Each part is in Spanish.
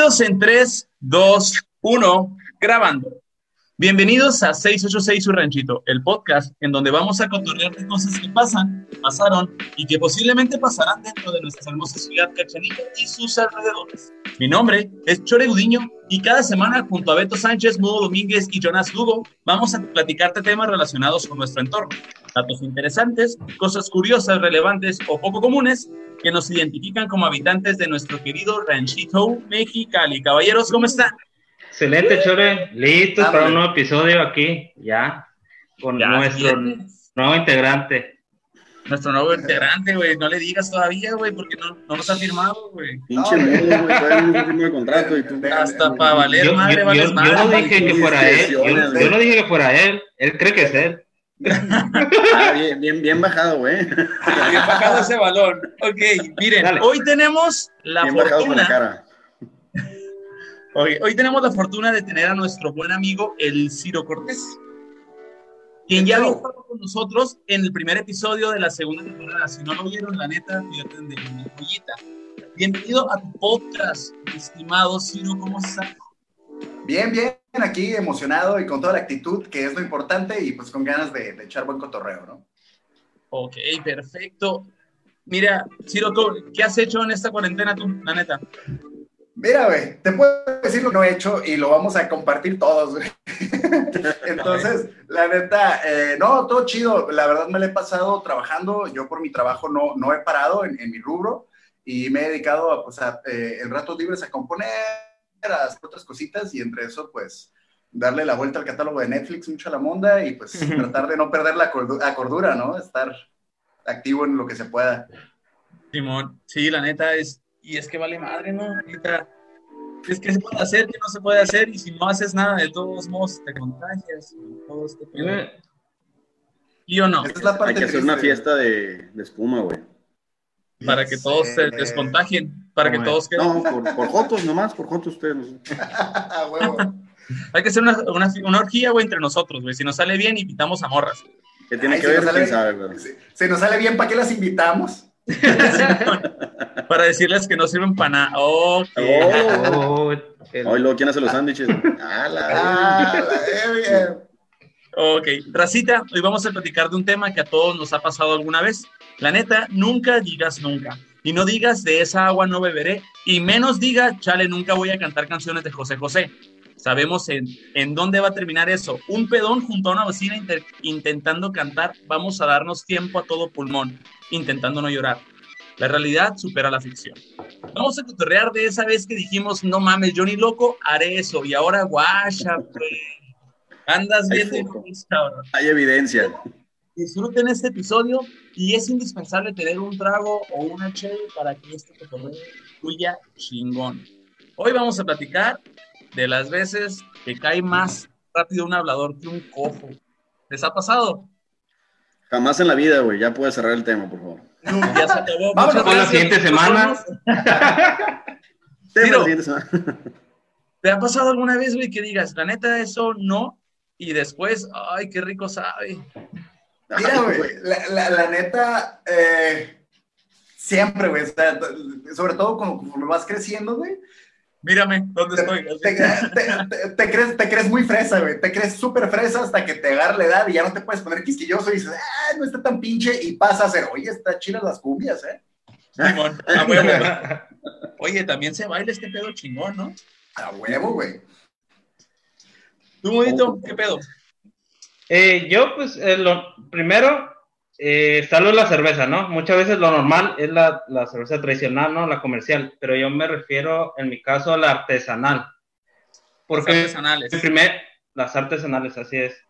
Bienvenidos en 3, 2, 1, grabando. Bienvenidos a 686 Su Ranchito, el podcast en donde vamos a cotorrear de cosas que pasan, pasaron y que posiblemente pasarán dentro de nuestra hermosa ciudad Cachanilla y sus alrededores. Mi nombre es Chore Gudiño y cada semana junto a Beto Sánchez, Mudo Domínguez y Jonas Lugo vamos a platicarte temas relacionados con nuestro entorno. Datos interesantes, cosas curiosas, relevantes o poco comunes que nos identifican como habitantes de nuestro querido Ranchito Mexicali. Caballeros, ¿cómo están? Excelente, Chore. Listos para un nuevo episodio aquí, ya, con nuestro nuevo integrante. Nuestro nuevo integrante, güey. No le digas todavía, güey, porque no, no nos ha firmado, güey. Pinche güey, todavía no contrato y tú. Hasta para valer Yo, madre, yo- vales yo- madre. yo no dije que fuera él. Yo, no dije que fuera él. Él cree que es él. Ah, bien, bien, bien bajado, güey. Bien bajado ese balón. Ok, miren, Dale. hoy tenemos la Bien bajado con la fortuna. Hoy, hoy tenemos la fortuna de tener a nuestro buen amigo, el Ciro Cortés, quien ya había estado con nosotros en el primer episodio de la segunda temporada. Si no lo vieron, la neta, fíjate de mi joyita. Bienvenido a tu podcast, estimado Ciro, ¿cómo estás? Bien, bien, aquí emocionado y con toda la actitud, que es lo importante, y pues con ganas de, de echar buen cotorreo, ¿no? Ok, perfecto. Mira, Ciro, ¿cómo- ¿qué has hecho en esta cuarentena tú, la neta? Mira, güey, te puedo decir lo que no he hecho y lo vamos a compartir todos, güey. Entonces, la neta, eh, no, todo chido. La verdad me lo he pasado trabajando. Yo por mi trabajo no, no he parado en, en mi rubro y me he dedicado a, pues, a, eh, en ratos libres a componer, a hacer otras cositas y entre eso, pues, darle la vuelta al catálogo de Netflix, mucho a la monda y pues tratar de no perder la, cordu- la cordura, ¿no? Estar activo en lo que se pueda. Simón, sí, la neta es, y es que vale madre, ¿no? Ahorita, es que se puede hacer, que no se puede hacer, y si no haces nada, de todos modos te contagias, y todo este pedo. ¿Y o no? Esa es la parte Hay que hacer una fiesta de, de espuma, güey. Para que todos se descontagien, para que todos queden. No, por, por jotos nomás, por jotos ustedes. Huevo. Hay que hacer una, una, una orgía, güey, entre nosotros, güey. Si nos sale bien, invitamos a morras. ¿Qué tiene Ay, que si ver? nos sale- ¿Quién sabe, güey? Si, si nos sale bien, ¿para qué las invitamos? para decirles que no sirven para nada. Oh. Oh, el- luego, ¿quién hace los sándwiches? Ah, la Ah, la- bien. Ok, Racita, hoy vamos a platicar de un tema que a todos nos ha pasado alguna vez. La neta, nunca digas nunca. Y no digas de esa agua no beberé. Y menos diga, chale, nunca voy a cantar canciones de José José. Sabemos en, en dónde va a terminar eso. Un pedón junto a una vecina inter- intentando cantar. Vamos a darnos tiempo a todo pulmón, intentando no llorar. La realidad supera la ficción. Vamos a cotorrear de esa vez que dijimos, no mames, yo ni loco haré eso. Y ahora, guacha. Andas bien, cabrón Hay evidencia. disfruten este episodio y es indispensable tener un trago o una cheve para que este cotorreo fluya chingón. Hoy vamos a platicar de las veces que cae más rápido un hablador que un cojo. ¿Les ha pasado? Jamás en la vida, güey. Ya puedes cerrar el tema, por favor. Ya se acabó. Vámonos Muchas con la siguiente semana. Tiro. ¿Te ha pasado alguna vez, güey, que digas, la neta, eso no? Y después, ay, qué rico sabe. Mira, güey, la, la- la neta, eh, siempre, güey, o sea, t- sobre todo como conforme vas creciendo, güey, Mírame, ¿dónde te, estoy? te- te- te- te crees, te crees muy fresa, güey, te crees súper fresa hasta que te agarra la edad y ya no te puedes poner quisquilloso y dices, ah, no está tan pinche, y pasa a ser, oye, está chidas las cumbias, ¿eh? Simón, a huevo. Oye, también se baila este pedo chingón, ¿no? A huevo, güey. ¿Tú, Modito, qué pedo? Eh, yo, pues, eh, lo primero, eh, la cerveza, ¿no? Muchas veces lo normal es la, la cerveza tradicional, ¿no? La comercial, pero yo me refiero, en mi caso, a la artesanal. Porque artesanales. el primer, las artesanales, así es.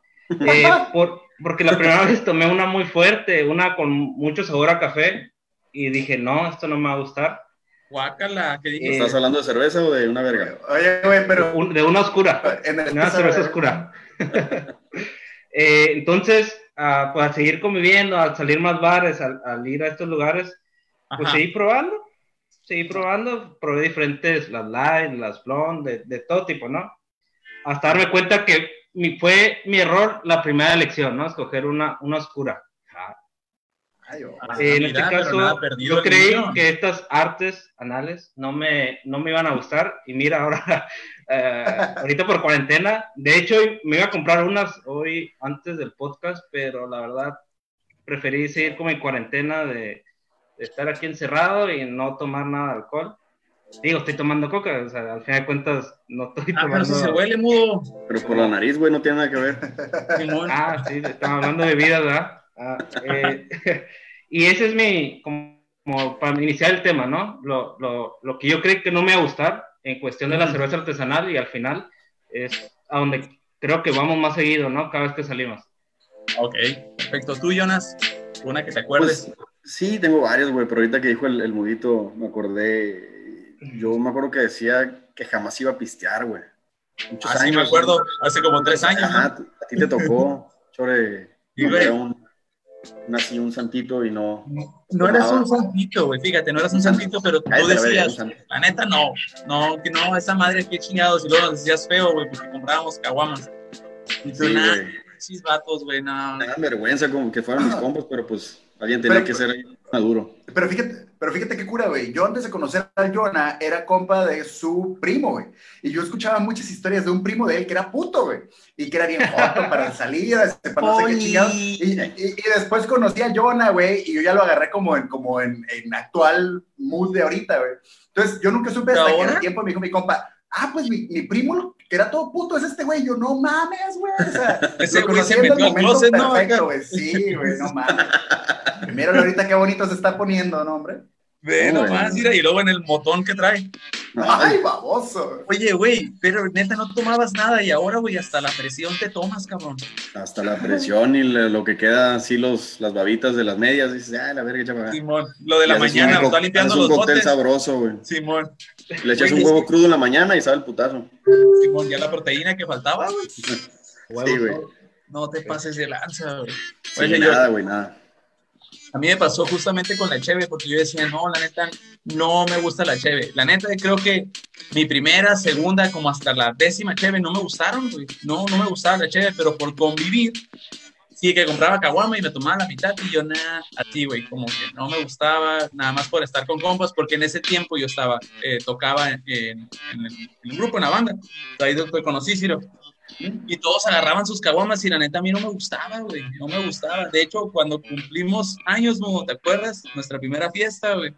Eh, por- porque la primera vez tomé una muy fuerte, una con mucho sabor a café, y dije, no, esto no me va a gustar. Guácala, ¿qué dijiste? Eh, ¿Estás hablando de cerveza o de una verga? Oye, güey, pero Un- de una oscura. en el- Una cerveza oscura. Eh, entonces, ah, pues a seguir conviviendo, a salir más bares, al, al ir a estos lugares, pues Ajá. seguí probando, seguí probando, probé diferentes, las light, las blonde, de, de todo tipo, ¿no? Hasta darme cuenta que mi, fue mi error la primera elección, ¿no? Escoger una, una oscura. Ah, Ay, oh. Ah, en mira, este pero caso, yo creí que estas artes anales no me, no me iban a gustar y mira ahora, eh, ahorita por cuarentena, de hecho me iba a comprar unas hoy antes del podcast, pero la verdad preferí seguir como en cuarentena de, de estar aquí encerrado y no tomar nada de alcohol. Digo, estoy tomando coca, o sea, al final de cuentas no estoy Ah, pero tomando... si se huele mudo. Pero por la nariz, güey, no tiene nada que ver. Ah, sí, estamos hablando de vida, ¿verdad? Ah, eh, y ese es mi, como, como para iniciar el tema, ¿no? Lo, lo, lo que yo creo que no me va a gustar en cuestión de la cerveza artesanal y al final es a donde creo que vamos más seguido, ¿no? Cada vez que salimos. Ok, perfecto. Tú, Jonas, una que te acuerdes. Pues, sí, tengo varios, güey, pero ahorita que dijo el, el mudito, me acordé. Yo me acuerdo que decía que jamás iba a pistear, güey. Muchos Así Ah, me acuerdo, hace como tres años. ¿no? Ajá, a ti te tocó, chore, Sí, güey. Era un, santito y no. No eras un santito, güey, fíjate, no eras un santito, pero tú Cállate, decías, la neta no, no, que no, esa madre aquí chingados, y luego nos decías feo, güey, porque comprábamos caguamas. Y tú, Sí, nada, vatos, güey, no. Me da vergüenza como que fueran mis Ah. compas, pero pues alguien tenía Pero- que ser ahí maduro. Pero fíjate, pero fíjate qué cura, güey. Yo antes de conocer a Jonah era compa de su primo, güey. Y yo escuchaba muchas historias de un primo de él que era puto, güey. Y que era bien joto para salir, este, para no sé qué chingados. Y, y- y después conocí a Jonah, güey, y yo ya lo agarré como en, como en, en actual mood de ahorita, güey. Entonces, yo nunca supe hasta que el tiempo me dijo mi compa, ah, pues mi, mi primo, que era todo puto, es este güey. Yo, no mames, güey. O sea, Ese güey se metió al momento closet, ¿no? perfecto, güey. Sí, güey, no mames. Míralo ahorita qué bonito se está poniendo, ¿no, hombre? Ve No, nomás, mira, y luego en el motón que trae. Ay, baboso. Oye, güey, pero neta no tomabas nada y ahora, güey, hasta la presión te tomas, cabrón. Hasta la presión y le- lo que queda así los, las babitas de las medias, dices, ah, la verga, chaval. Simón, lo de la mañana, un lo está limpiando los un cóctel botes. sabroso, güey. Simón, Le echas un huevo crudo en la mañana y sabe el putazo. Simón, ya la proteína que faltaba, güey. Sí, güey. No te pases de lanza, güey. Sí, nada, güey, nada. A mí me pasó justamente con la cheve, porque yo decía, no, la neta, no me gusta la cheve. La neta, creo que mi primera, segunda, como hasta la décima cheve no me gustaron, güey. No, no me gustaba la cheve, pero por convivir, sí que compraba caguama y me tomaba la mitad y yo nada, así, güey, como que no me gustaba, nada más por estar con compas, porque en ese tiempo yo estaba, eh, tocaba en, en el, en el grupo, en la banda. Ahí te conocí, Ciro. Y todos agarraban sus caguamas y la neta a mí no me gustaba, güey, no me gustaba. De hecho, cuando cumplimos años, ¿no? ¿te acuerdas? Nuestra primera fiesta, güey.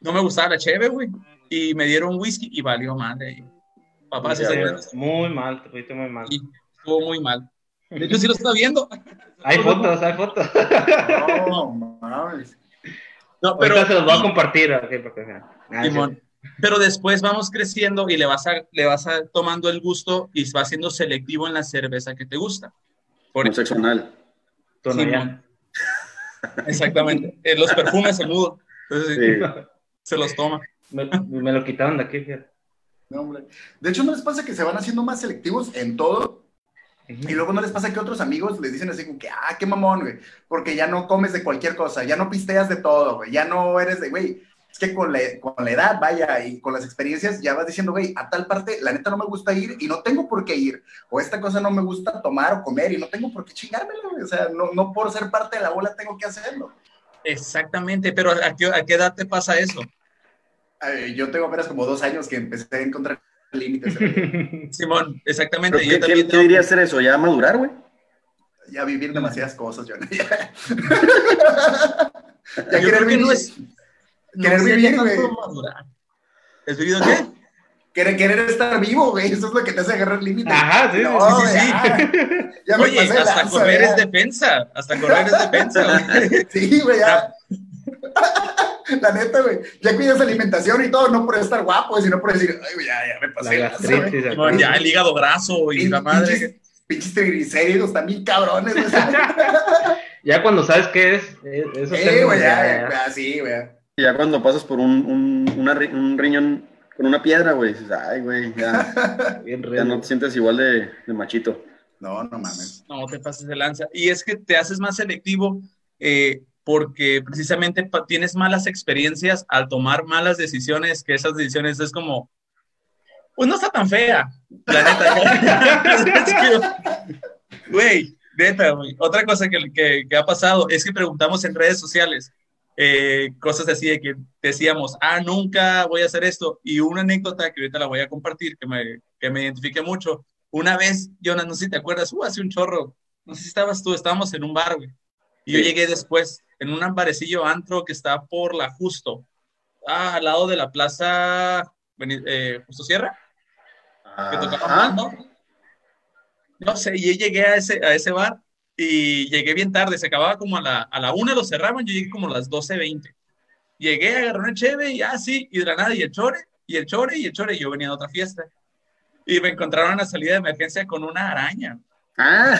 No me gustaba la cheve, güey. Y me dieron whisky y valió madre. Papá, se salió-. Muy mal, te fuiste muy mal. y estuvo muy mal. De hecho, sí lo está viendo. Hay fotos, hay fotos. No, mames. No, Pero se los voy a compartir. ok, para que vean. Ah, Simón. Pero después vamos creciendo y le vas, a, le vas a tomando el gusto y vas siendo selectivo en la cerveza que te gusta. Por Homosexual. Exactamente. Eh, los perfumes, el mudo. Entonces, Sí. se los toma. Me, me lo quitaron de aquí, fíjate. No, hombre. De hecho, ¿no les pasa que se van haciendo más selectivos en todo? Y luego no les pasa que otros amigos les dicen así como que, ah, qué mamón, güey, porque ya no comes de cualquier cosa, ya no pisteas de todo, güey, ya no eres de, güey, es que con la, con la edad, vaya, y con las experiencias ya vas diciendo, güey, a tal parte, la neta no me gusta ir y no tengo por qué ir, o esta cosa no me gusta tomar o comer y no tengo por qué chingármela, güey, o sea, no, no por ser parte de la bola tengo que hacerlo. Exactamente, pero ¿a qué, a qué edad te pasa eso? Yo tengo apenas como dos años que empecé a encontrar límites, Simón, exactamente. ¿Pero yo ¿Qué, también qué tengo- diría ser eso? ¿Ya madurar, güey? ya vivir demasiadas cosas, yo. ya Yo querer creo que vivir, no es. Querer vivir, güey. madurar. ¿Es vivido qué? querer, querer estar vivo, güey, eso es lo que te hace agarrar límites. Ajá, sí, No, sí, sí, sí. ya, ya me Oye, pasé hasta lanza, correr ya. es defensa. Hasta correr es defensa, güey. Sí, güey, ya. La neta, güey. Ya cuidas alimentación y todo, no por estar guapo, sino por decir, ay, güey, ya, ya me La pasé. lanza, güey. Simón, ya el hígado graso y la madre. Pinches, triglicéridos también cabrones, güey. Ya cuando sabes qué es, eh, eso Eh, güey, ya, ya, sí, güey. Ya cuando pasas por un, un, una un riñón con una piedra, güey, dices, ay, güey, ya, Bien ya no te sientes igual de, de machito. No, no mames. No te pases de lanza. Y es que te haces más selectivo eh, porque precisamente tienes malas experiencias al tomar malas decisiones, que esas decisiones es como, pues no está tan fea, la neta. Güey, Neta, güey. Otra cosa que, que, que ha pasado es que preguntamos en redes sociales eh, cosas así de que decíamos, ah, nunca voy a hacer esto. Y una anécdota que ahorita la voy a compartir, que me, que me identifique mucho. Una vez, Jonas, no sé si te acuerdas, uh, hace un chorro, no sé si estabas tú, estábamos en un bar, güey. Y yo llegué después, en un barecillo antro que está por la Justo, ah, al lado de la plaza eh, Justo Sierra. Que tocaba ¿no? no sé, y llegué a ese, a ese bar y llegué bien tarde, se acababa como a la, a la una, lo cerraban, yo llegué como a las 12.20. Llegué, agarré una cheve y así, ah, y de la nada, y el chore, y el chore, y el chore, y yo venía de otra fiesta. Y me encontraron a la salida de emergencia con una araña. Ah.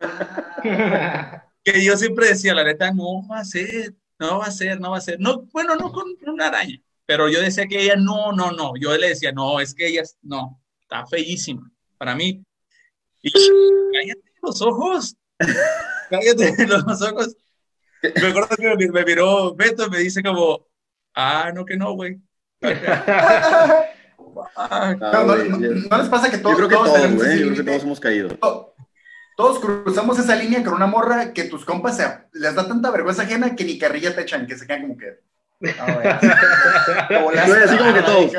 que yo siempre decía, la neta, no va a ser, no va a ser, no va a ser. No, bueno, no con una araña, pero yo decía que ella, no, no, no. Yo le decía, no, es que ella, no, está feísima para mí. Y cállate los ojos, cállate los ojos. Me acuerdo que me miró Beto y me dice como, ah, no, que no, güey. no, les pasa que todos, yo creo que todos, todos, yo creo que todos hemos caído. Todos cruzamos esa línea con una morra que tus compas se, les da tanta vergüenza ajena que ni carrilla te echan, que se quedan como que. como así como que todos.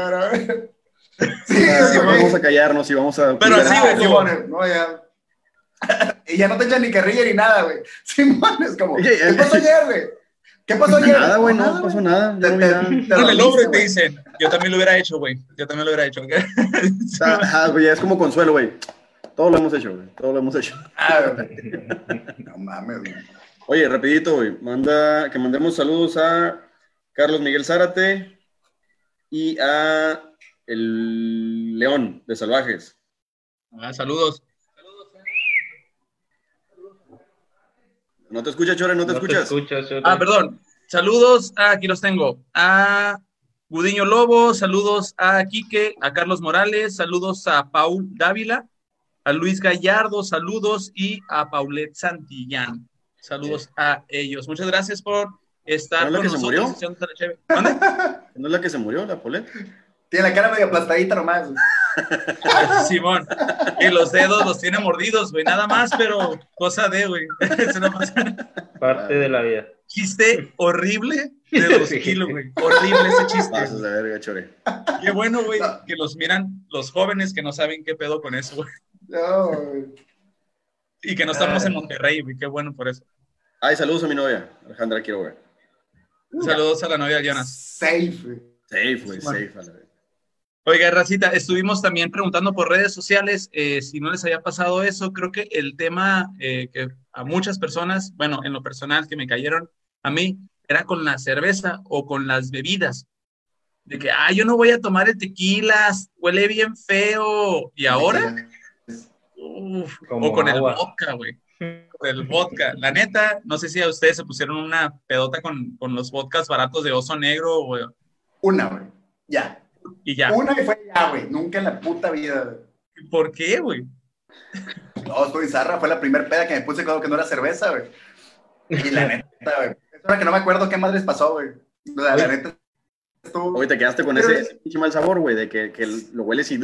Sí, vamos a callarnos y vamos a. Pero así, güey, no, ya. Y ya no te echan ni carrilla ni nada, güey. Simón es como. ¿Qué pasó ayer, güey? ¿Qué pasó ayer? Nada, güey, no, pasó nada. Te, te, te, te dicen. Yo también lo hubiera hecho, güey. Yo también lo hubiera hecho. Ah, güey, es como consuelo, güey. Todo lo hemos hecho, güey. Todo lo hemos hecho. Ah, no mames, güey. Oye, rapidito, güey. Manda, que mandemos saludos a Carlos Miguel Zárate y a el León de Salvajes. Ah, saludos. No te escuchas, Chore, no te escuchas. Ah, perdón. Saludos, ah, aquí los tengo. A Gudiño Lobo, saludos a Quique, a Carlos Morales, saludos a Paul Dávila, a Luis Gallardo, saludos y a Paulette Santillán. Saludos a ellos. Muchas gracias por estar ¿No es la que se murió? ¿No es la que se murió, la Paulette? Tiene la cara medio aplastadita nomás. Simón. Y los dedos los tiene mordidos, güey. Nada más, pero cosa de, güey. Parte de la vida. Chiste horrible de los kilos, güey. Horrible ese chiste. Pasas de verga, chore. Qué bueno, güey, que los miran los jóvenes que no saben qué pedo con eso, güey. No, güey. Y que no estamos en Monterrey, güey. Qué bueno por eso. Ay, saludos a mi novia, Alejandra quiero ver. Saludos a la novia Jonas. Safe. Safe, güey, safe. A la vez. Oiga, Racita, estuvimos también preguntando por redes sociales eh, si no les había pasado eso. Creo que el tema eh, que a muchas personas, bueno, en lo personal que me cayeron a mí, era con la cerveza o con las bebidas. De que, ah, yo no voy a tomar el tequila, huele bien feo. ¿Y ahora? Uf, o con el vodka, güey. Con el vodka. La neta, no sé si a ustedes se pusieron una pedota con, con los vodkas baratos de oso negro o... Una, güey. Ya. Y ya. Una que fue ya, güey. Nunca en la puta vida. ¿Por qué, güey? No, estoy zarra. Fue la primera peda que me puse cuando que no era cerveza, güey. Y la neta, güey. Es hora que no me acuerdo qué madres pasó, güey. La, la neta. Estuvo... Oye, te quedaste con ese pinche mal sabor, güey, de que, que lo hueles y.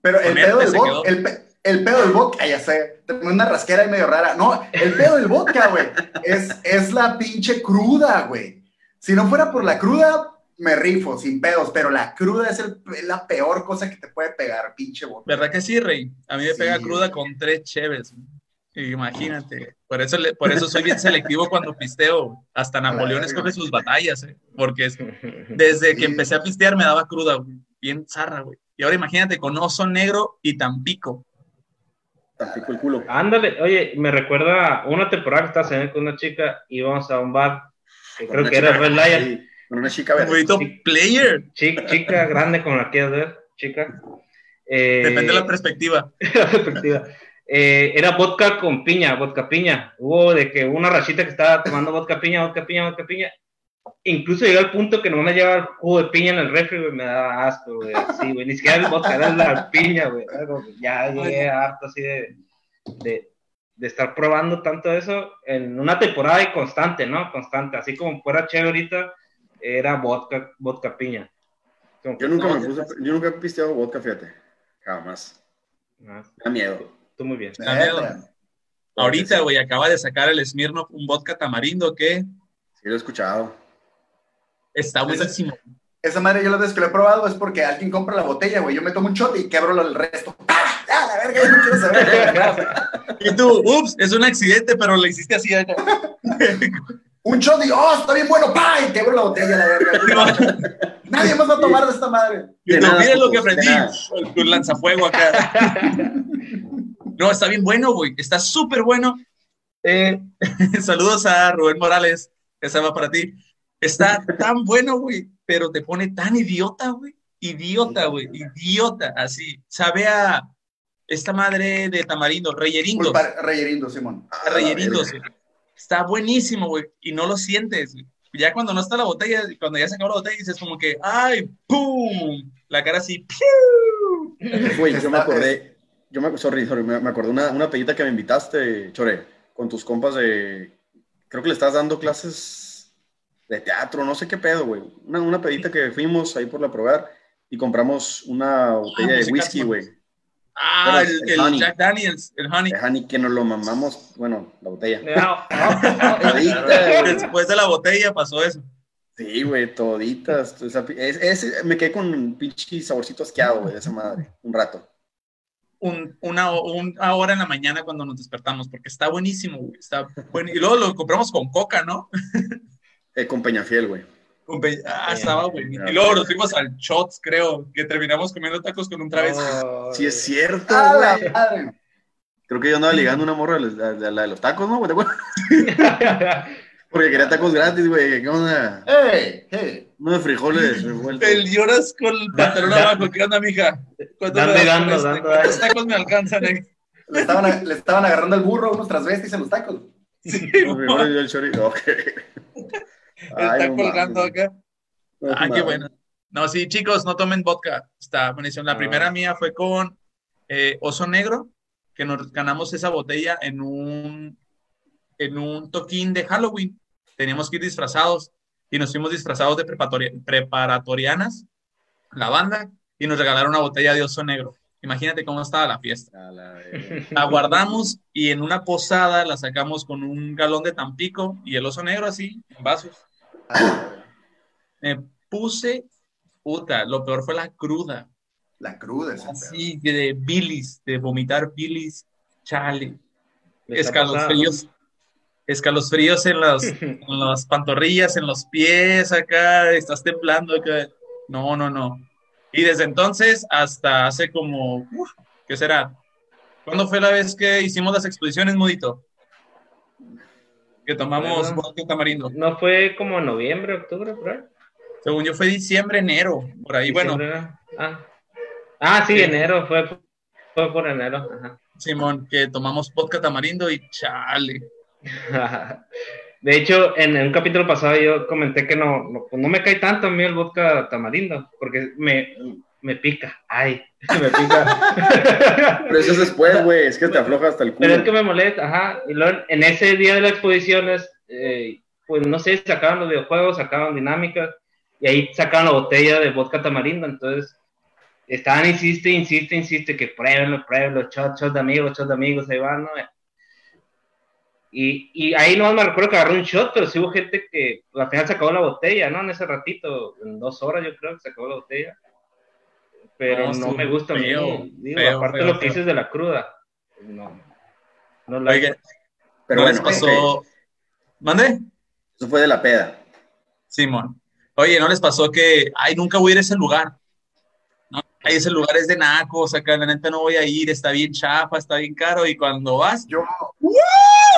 Pero el pedo, del vodka, el, el, pedo del vodka, ya sé, tengo una rasquera y medio rara. No, el pedo del vodka, güey, es, es la pinche cruda, güey. Si no fuera por la cruda, me rifo sin pedos, pero la cruda es, el, la peor cosa que te puede pegar, pinche vodka. ¿Verdad que sí, Rey? A mí me pega cruda con tres cheves. Imagínate. Por eso, por eso soy bien selectivo cuando pisteo. Hasta Napoleón escoge sus batallas, ¿eh? porque desde que empecé a pistear me daba cruda, bien zarra, güey. Y ahora imagínate con oso negro y Tampico. Tampico el culo. Ándale, oye, me recuerda una temporada que estaba saliendo con una chica, íbamos a un bar, creo que era Red Lion una chica player. Chica, chica grande con la que ver, chica. Eh, Depende de la perspectiva. la perspectiva. Eh, era vodka con piña, vodka piña. Hubo de que una rachita que estaba tomando vodka piña, vodka piña, vodka piña. Incluso llegó al punto que no me llevaba jugo de piña en el refri, güey, me daba asco, güey. Sí, güey, ni siquiera el vodka, era la piña, güey. Ya llegué harto así de, de, de, estar probando tanto eso en una temporada y constante, ¿no? Constante. Así como fuera chévere ahorita, era vodka, vodka piña. yo nunca me puse, yo nunca he pisteado vodka, fíjate. Jamás. Ah. da miedo. Tú muy bien. Da miedo. Ahorita, güey, acaba de sacar el Smirnoff un vodka tamarindo que Sí, lo he escuchado. está buenísimo. Esa madre yo la vez que lo he probado es porque alguien compra la botella, güey. Yo me tomo un shot y quebro el resto. ¡Ah! ¡Ah, la verga! Yo no quiero saber. Y tú, ups, es un accidente, pero le hiciste así. un shot y, oh, está bien bueno. ¡Pah! Y quebro la botella, la verga. Nadie más va a tomar de esta madre. Y nada, miren lo que aprendí. Un lanzafuego acá. No, está bien bueno, güey. Está súper bueno. Eh, saludos a Rubén Morales. Esa va para ti. Está tan bueno, güey, pero te pone tan idiota, güey. Idiota, güey. Idiota. Así. Sabe a esta madre de tamarindo, reyerindo. Reyerindo, Simón. Verga. güey. Está buenísimo, güey. Y no lo sientes. güey. Ya cuando no está la botella, cuando ya se acabó la botella, dices como que, ¡ay! ¡Pum! La cara así, ¡piu! Güey, yo me acordé, yo me, sorry, sorry, me, me acordé una, una pedita que me invitaste, Chore, con tus compas de, creo que le estás dando clases de teatro, no sé qué pedo, güey. Una, una pedita que fuimos ahí por la probar y compramos una botella de musical, whisky, güey. Ah, el, el el honey. Jack Daniels, el honey. De Honey, que nos lo mamamos, bueno, la botella. No, no. Después de la botella pasó eso. Sí, güey, toditas. o sea, es- es- me quedé con un pinche saborcito asqueado, güey, de esa madre, un rato. Un- una, una hora en la mañana cuando nos despertamos, porque está buenísimo, güey. Está bueno. Y luego lo compramos con coca, ¿no? Eh, con Peñafiel, güey. Ah, estaba buenísimo. Y luego nos fuimos al Shots, creo, que terminamos comiendo tacos con un travesti. no. Sí, es cierto, ¡Ah, la güey. madre! Creo que yo andaba ligando una morra de, la- de la de los tacos, ¿no? Porque quería tacos gratis, güey. ¿Qué onda? ¡Ey! ¡Ey! Unos frijoles revueltos. El lloras con el pantalón abajo. ¿Qué onda, mija? ¿Cuántos Dando me y das dando, este? dando, ¿Cuántos dando. tacos me alcanzan? eh? Le estaban, a- le estaban agarrando el burro a unos transvestis en los tacos. Sí, Los frijoles y el chorizo. Ok. Está colgando acá. no Ah, qué bueno. No, sí, chicos, no tomen vodka. Está buenísimo. La Ah. primera mía fue con eh, Oso Negro, que nos ganamos esa botella en un, en un toquín de Halloween. Teníamos que ir disfrazados y nos fuimos disfrazados de preparatori- preparatorianas, la banda, y nos regalaron una botella de Oso Negro. Imagínate cómo estaba la fiesta. A la. La guardamos y en una posada la sacamos con un galón de Tampico y el Oso Negro así, en vasos. Me puse, puta, lo peor fue la cruda. La cruda pedo. Así de bilis, de vomitar bilis, chale. Escalofríos. Escalofríos en las, en las pantorrillas, en los pies acá, estás temblando acá. No, no, no. Y desde entonces hasta hace como, uf, ¿qué será? ¿Cuándo fue la vez que hicimos las exposiciones, Mudito? Que tomamos Bueno. vodka tamarindo. No fue como noviembre, octubre, por. Según yo fue diciembre, enero, por ahí. Bueno. Ah. Ah, sí, enero, fue, fue por enero. Ajá. Simón, que tomamos vodka tamarindo y chale. De hecho, en un capítulo pasado yo comenté que no, no, pues no me cae tanto a mí el vodka tamarindo, porque me, me pica. Ay, me pica. Pero eso es después, güey. Es que te afloja hasta el culo. Pero es que me molesta, ajá. Y luego en ese día de las exposiciones, eh, pues no sé, sacaban los videojuegos, sacaban dinámicas, y ahí sacaban la botella de vodka tamarindo. Entonces, estaban, insiste, insiste, insiste, que pruébenlo, pruébenlo, shot, shot de amigos, shot de amigos, ahí van, ¿no? Y, y ahí no me recuerdo que agarró un shot, pero sí hubo gente que al final se acabó la botella, ¿no? En ese ratito, en dos horas yo creo que se acabó la botella. Pero No, me gusta a mí. feo, Digo, feo, aparte feo, de lo que dices de la cruda. No. No la Oiga, Pero ¿no bueno, les pasó? ¿Mande? Eso fue de la peda. Simón. Oye, ¿no les pasó que, ay, nunca voy a ir a ese lugar? Ay, ese lugar es de nacos, acá la neta no voy a ir, está bien chafa, está bien caro, y cuando vas, Yo,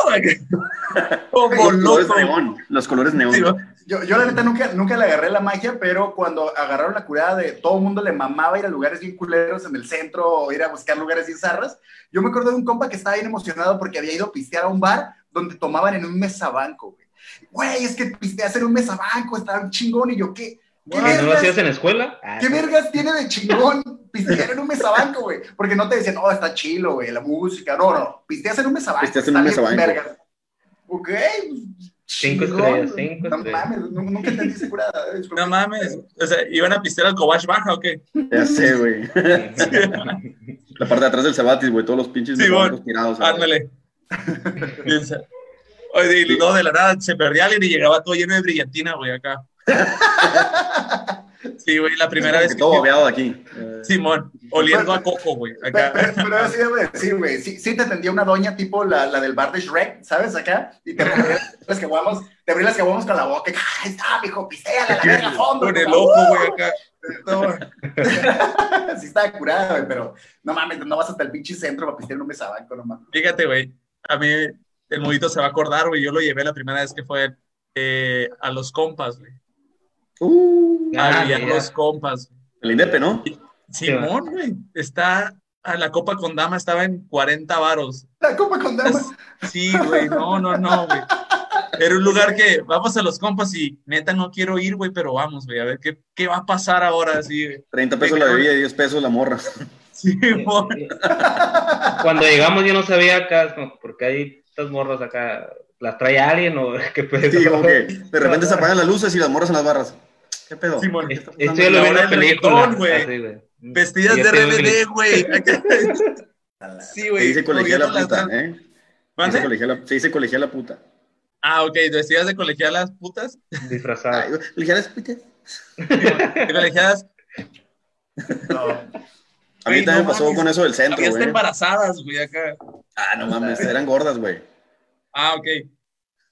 como Los colores neón. Los colores neón. Sí, ¿no? yo, yo la neta nunca, nunca le agarré la magia, pero cuando agarraron la curada de todo el mundo le mamaba ir a lugares bien culeros en el centro o ir a buscar lugares bien zarras, yo me acuerdo de un compa que estaba bien emocionado porque había ido a pistear a un bar donde tomaban en un mesabanco, güey. Güey, es que pisteas en un mesabanco, está un chingón, y yo, ¿qué? ¿Qué, Ah, ¿No lo vergas, hacías en la escuela? Ah, ¿Qué vergas tiene de chingón pistear en un mesabanco, güey? Porque no te decían, no, está chilo, güey, la música. No, no, pisteas en un mesabanco. Pisteas en un mesabanco. vergas. Ok. Cinco chingón, estrellas, cinco No estrellas. mames, nu- nunca entendí esa curada. No mames. O sea, ¿iban a pistear al Cobach Baja o qué? Ya sé, güey. La parte de atrás del Cebatis, güey. Todos los pinches Sí, bueno. tirados. güey. Ándale. Oye, y no, de la nada se perdía alguien y llegaba todo lleno de brillantina, güey, acá. Sí, güey, la primera vez Que todo aquí. Simón, oliendo a coco, güey, Pero, acá. pero, debo decir, güey. Sí, sí te atendía una doña tipo la, la del bar de Shrek, ¿sabes? Acá. Y te abría las que guamos, te abría las que guamos con la boca. y, Ahí está, mijo, piséala la verga a fondo. Con el ojo, favor". güey, acá. sí estaba curada, güey, pero no mames, no vas hasta el pinche centro para pistear un mesabanco, no mames. Fíjate, güey, a mí el modito se va a acordar, güey. Yo lo llevé la primera vez que fue eh, a los compas, güey. Uh, Ah, a mira. los compas. el Indepe, ¿no? Simón, güey, está, a la copa con dama estaba en 40 varos. La copa con dama. Sí, güey, no, no, no, güey. Era un lugar que vamos a los compas y neta no quiero ir, güey, pero vamos, güey, a ver qué, qué va a pasar ahora, sí, güey. 30 pesos la bebida y 10 pesos la morra. Simón. Cuando llegamos yo no sabía acá, porque hay estas morras acá, ¿las trae alguien o qué pedo? Sí, como que de repente se apagan las luces y las morras en las barras. ¿Qué pedo? Simón. ¿Qué está pasando? Esto ya lo vi en película. güey. así, güey. Vestidas de RBD, güey. Sí, Se güey. dice colegiala puta, ¿eh? Se colegiala, se dice colegiala puta. Ah, ok, vestidas de colegialas putas. Disfrazada. Ay, colegialas putas. De colegialas. No. A mí Güey, también no me pasó mames. con eso del centro, güey. embarazadas, güey, acá. Ah, no mames, eran gordas, güey. Ah, ok.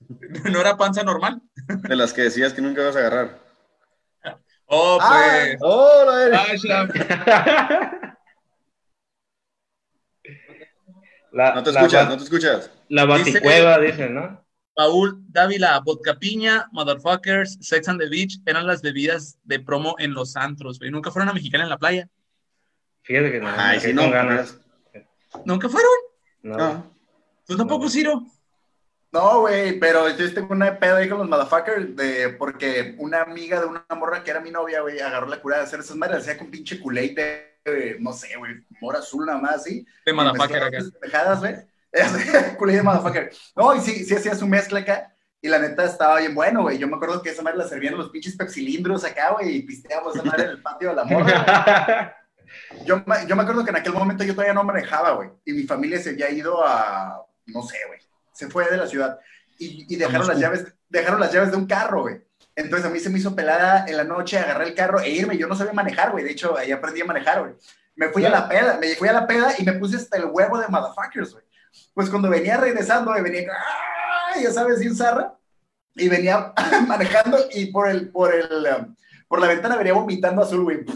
¿No era panza normal? De las que decías que nunca ibas a agarrar. Oh, Ah. pues. ¡Oh, la. La, No te la escuchas, ba- no te escuchas. La baticueva, dicen, ¿no? Paul Dávila, vodka piña, motherfuckers, Sex and the Beach eran las bebidas de promo en los antros, güey. ¿Nunca fueron a Mexicana en la playa? Fíjate que no. Ay, quedé no. ganas. ¿Nunca fueron? No. No. ¿Tú tampoco, No. Ciro? No, güey, pero yo tengo una pedo ahí con los motherfuckers de, porque una amiga de una morra que era mi novia, güey, agarró la cura de hacer esas madres, hacía con pinche culé de, eh, no sé, güey, mora azul nada más, ¿sí? De motherfucker acá. esas pendejadas, güey. Culé de motherfucker. No, y sí, sí hacía su mezcla acá. Y la neta estaba bien bueno, güey. Yo me acuerdo que esa madre la servían los pinches pepsilindros acá, güey, y pisteábamos esa madre en el patio de la morra. Yo, me- yo me acuerdo que en aquel momento yo todavía no manejaba, güey. Y mi familia se había ido a, no sé, güey. Se fue de la ciudad. Y, y dejaron, las llaves, dejaron las llaves de un carro, güey. Entonces a mí se me hizo pelada en la noche agarrar el carro e irme. Yo no sabía manejar, güey. De hecho, ahí aprendí a manejar, güey. Me fui a la peda, me fui a la peda y me puse hasta el huevo de motherfuckers, güey. Pues cuando venía regresando, güey, venía, ¡ah! ya sabes, sin zarra. Y venía manejando y por el, por el, um, por la ventana venía vomitando azul, güey.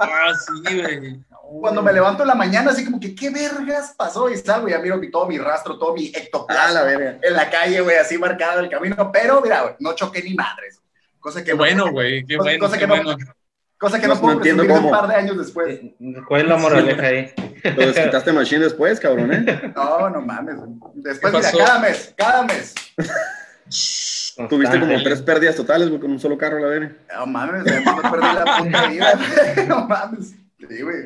Ah, sí, güey. Cuando me levanto en la mañana, así como que, ¿qué vergas pasó? Y salgo, ya miro mi- todo mi rastro, todo mi Ah, ectoplasma la verga. en la calle, güey, así marcado el camino. Pero, mira, güey, no choqué ni madres. Cosa que bueno, güey. Qué Cosa- bueno, cosa qué que no- bueno. Cosa que No- no, puedo no un par de años después. ¿Cuál es la moraleja ahí? Lo desquitaste machine después, cabrón, ¿eh? No, no mames. Después, ¿Qué mira, cada mes, cada mes. Tuviste como tres pérdidas totales, güey, con un solo carro, la verga. No mames, no perdí la puta vida, güey. No mames. Sí, güey.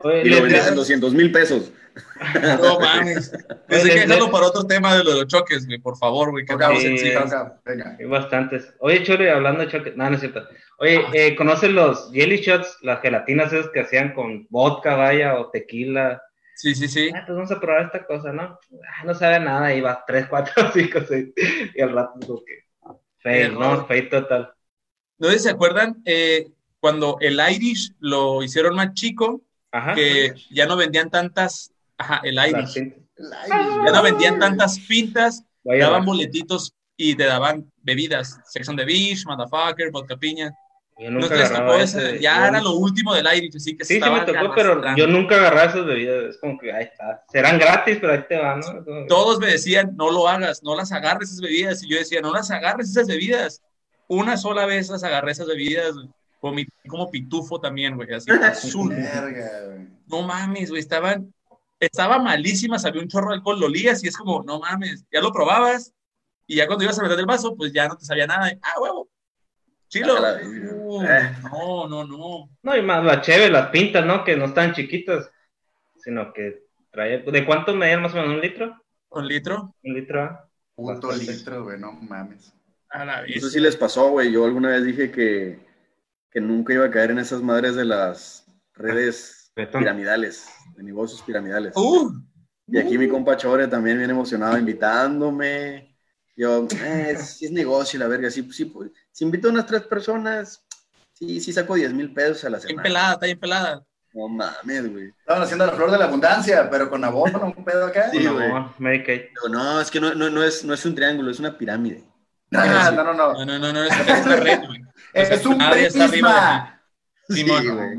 Oye, Y lo vendías en 200 mil pesos. No mames. Pensé que dejarlo para otro tema de lo de los choques, güey. Por favor, güey. Que acá, venga. Hay bastantes. Oye, Chole, hablando de choque. No, no es cierto. Oye, eh, ¿conoces los jelly shots? Las gelatinas esas que hacían con vodka, vaya, o tequila. Sí, sí, sí. Ah, pues vamos a probar esta cosa, ¿no? Ah, no sabe nada, y va 3, 4, 5, 6. Y al rato, que. Fail, Error. ¿no? Fail total. ¿No se acuerdan eh, cuando el Irish lo hicieron más chico? Ajá. Que ya no vendían tantas. Ajá, el Irish. Ya no vendían tantas pintas. Vaya, Daban boletitos y te daban bebidas. Sex on the Beach, Motherfucker, vodka piña. Yo No nunca te les tocó ese. Ya yo era no- lo último del Irish, así que Sí, sí me tocó, pero yo nunca agarraba esas bebidas. Es como que ahí está. Serán gratis, pero ahí te van, ¿no? Todos me decían, no lo hagas, no las agarres esas bebidas. Y yo decía, no las agarres esas bebidas. Una sola vez las agarré esas bebidas. Vomité como pitufo también, güey, así azul. Verga, güey. No mames, güey, estaban, estaba malísima, sabía un chorro de alcohol, lo olías y es como, no mames, ya lo probabas y ya cuando ibas a meter el vaso, pues ya no te sabía nada. Ah, huevo, chilo. A la verga. Uh, Eh. no, no, no. No, y más la cheve, las pintas, ¿no? Que no están chiquitas, sino que trae. ¿De cuánto medían más o menos? ¿Un litro? ¿Con litro? ¿Un litro? ah? Punto litro, güey, no mames. A la vez. sé si les pasó, güey. Yo alguna vez dije que, que nunca iba a caer en esas madres de las redes Betón. piramidales, de negocios piramidales. Uh, Y aquí mi compa Chore también bien emocionado invitándome. Yo, eh, si es negocio, la verga, sí, sí, pues, si invito a unas tres personas, sí, sí saco 10 mil pesos a la Está bien semana. pelada, está bien pelada. No mames, güey. Estaban haciendo la flor de la abundancia, pero con abono, un pedo acá. Sí, no, güey. Medicaid. Digo, no, es que no, no, no, es, no es un triángulo, es una pirámide. Ah, no, no, no. No, no, no, no, es, es una red, güey. Es un prisma. Sí, Sí. No güey.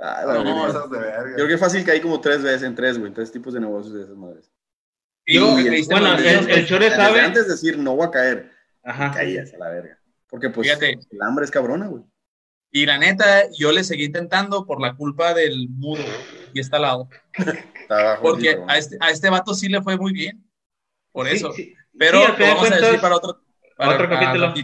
Ah, No. No, Yo esas de verga. creo que fácil caí como tres veces en tres, güey, tres tipos de negocios de esas madres. El- Creíste bueno, el, el Chore sabe. Antes de decir no voy a caer, Ajá. caías a la verga. Porque pues Fíjate. el hambre es cabrona, güey. Y la neta, yo le seguí intentando por la culpa del mudo y está al lado. Porque sí, a este, a este vato sí le fue muy bien. Por Sí, eso. sí. Pero Sí, lo vamos a decir para otro, para, otro para capítulo.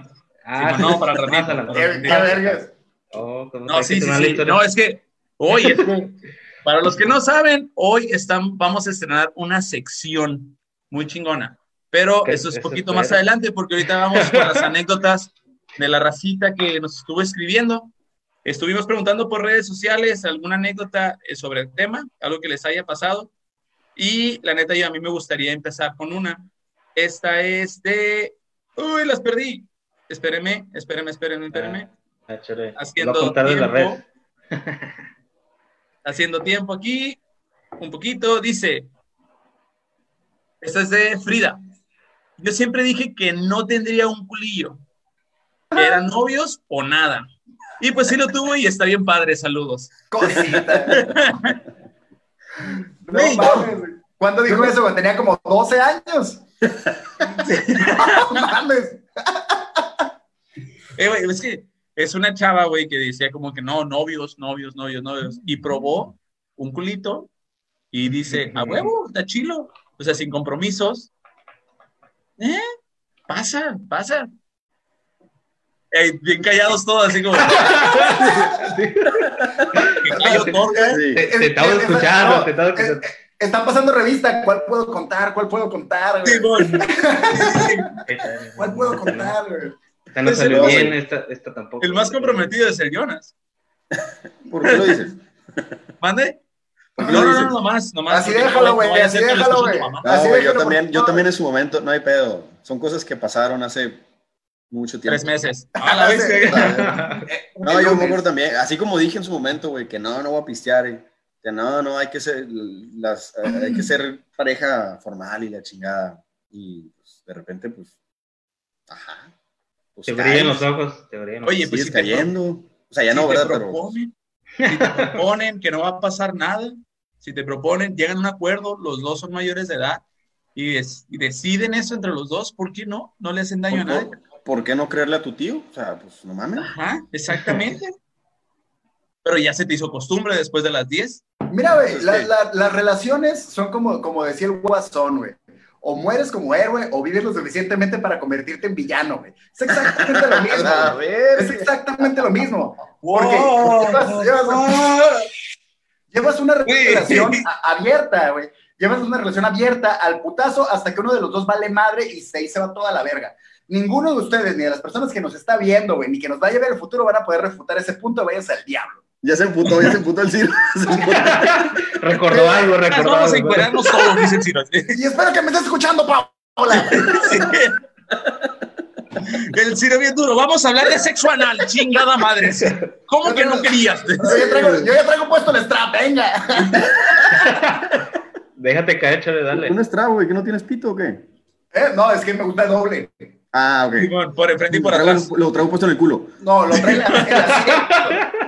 Ah, Sí, no, para el ratito, más adelante. para el ¿Qué, qué vergas? Oh, ¿cómo No, sí, sí, sí. No, es que hoy, es que, para los que no saben, hoy están, vamos a estrenar una sección muy chingona. Pero ¿Qué eso es poquito más espera? adelante, porque ahorita vamos con las anécdotas de la racita que nos estuvo escribiendo. Estuvimos preguntando por redes sociales alguna anécdota eh, sobre el tema, algo que les haya pasado. Y la neta, yo a mí me gustaría empezar con una. Esta es de. Uy, las perdí. Espérenme, espérenme, espérenme, espérenme. Ah, Chore. Haciendo la red. tiempo. Haciendo tiempo aquí, un poquito, dice, esta es de Frida. Yo siempre dije que no tendría un culillo, que eran novios o nada. Y pues sí lo tuvo y está bien padre, saludos. Cosita. No. ¿Cuándo dijo eso? Tenía como 12 años. No mames. Eh, güey, es que es una chava, güey, que decía como que no, novios, novios, novios, novios. Y probó un culito y dice, a huevo, está chilo. O sea, sin compromisos. ¿Eh? Pasa, pasa. Bien callados todos, así como. cayó todo. Sí. Te, te estaba escuchando, no, te estaba escuchando. Están pasando revista. ¿Cuál puedo contar? ¿Cuál puedo contar? güey? Simón. ¿Cuál puedo contar? güey? Esta no salió no, bien, esta, esta tampoco. El más comprometido es el Jonas. ¿Por qué lo dices? ¿Mande? ¿Por qué No, no, no, nomás, nomás. Así déjalo, no güey, así déjalo, güey. No, yo también, yo también en su momento, no hay pedo. Son cosas que pasaron hace mucho tiempo. Tres meses. A la vez que- No, yo me acuerdo también, así como dije en su momento, güey, que no, no voy a pistear, eh, que no, no, hay que ser, las, eh, hay que ser pareja formal y la chingada. Y pues, de repente, pues, ajá. Pues, Te caes, brillan los ojos, te brillan los Oye, ojos. pues sigues si te cayendo. O sea, ya si no, te ¿verdad? Pero proponen, si te proponen que no va a pasar nada, si te proponen, llegan a un acuerdo, los dos son mayores de edad y, y deciden eso entre los dos, ¿por qué no? No le hacen daño a nadie. ¿por, qué no creerle a tu tío? O sea, pues, no mames. Ajá, exactamente. Pero ya se te hizo costumbre después de las 10. Mira, güey, Es la- que- la- las relaciones son como, como decía el guasón, güey. O mueres como héroe o vives lo suficientemente para convertirte en villano, güey. Es exactamente lo mismo. Es exactamente lo mismo. Porque llevas, llevas- llevas una relación a- abierta, güey. Llevas una relación abierta al putazo hasta que uno de los dos vale madre y se, y se va toda la verga. Ninguno de ustedes, ni de las personas que nos está viendo, güey, ni que nos vaya a ver el futuro, van a poder refutar ese punto, váyanse al diablo. Ya se emputó, ya se emputó el Ciro. Recordó algo, recordó Vamos a encuadrarnos todos, dice el Ciro. Y espero que me estés escuchando, Paola. Sí. El Ciro bien duro. Vamos a hablar de sexo anal, chingada madre. ¿Cómo que no querías? Yo ya traigo, yo ya traigo puesto el strap, venga. Déjate caer, chale, dale. ¿Un estrabo, güey? ¿Que no tienes pito o qué? Eh, No, es que me gusta doble. Ah, ok. Por enfrente y por Lo traigo- atrás. Lo traigo puesto en el culo. No, lo la- el asiento.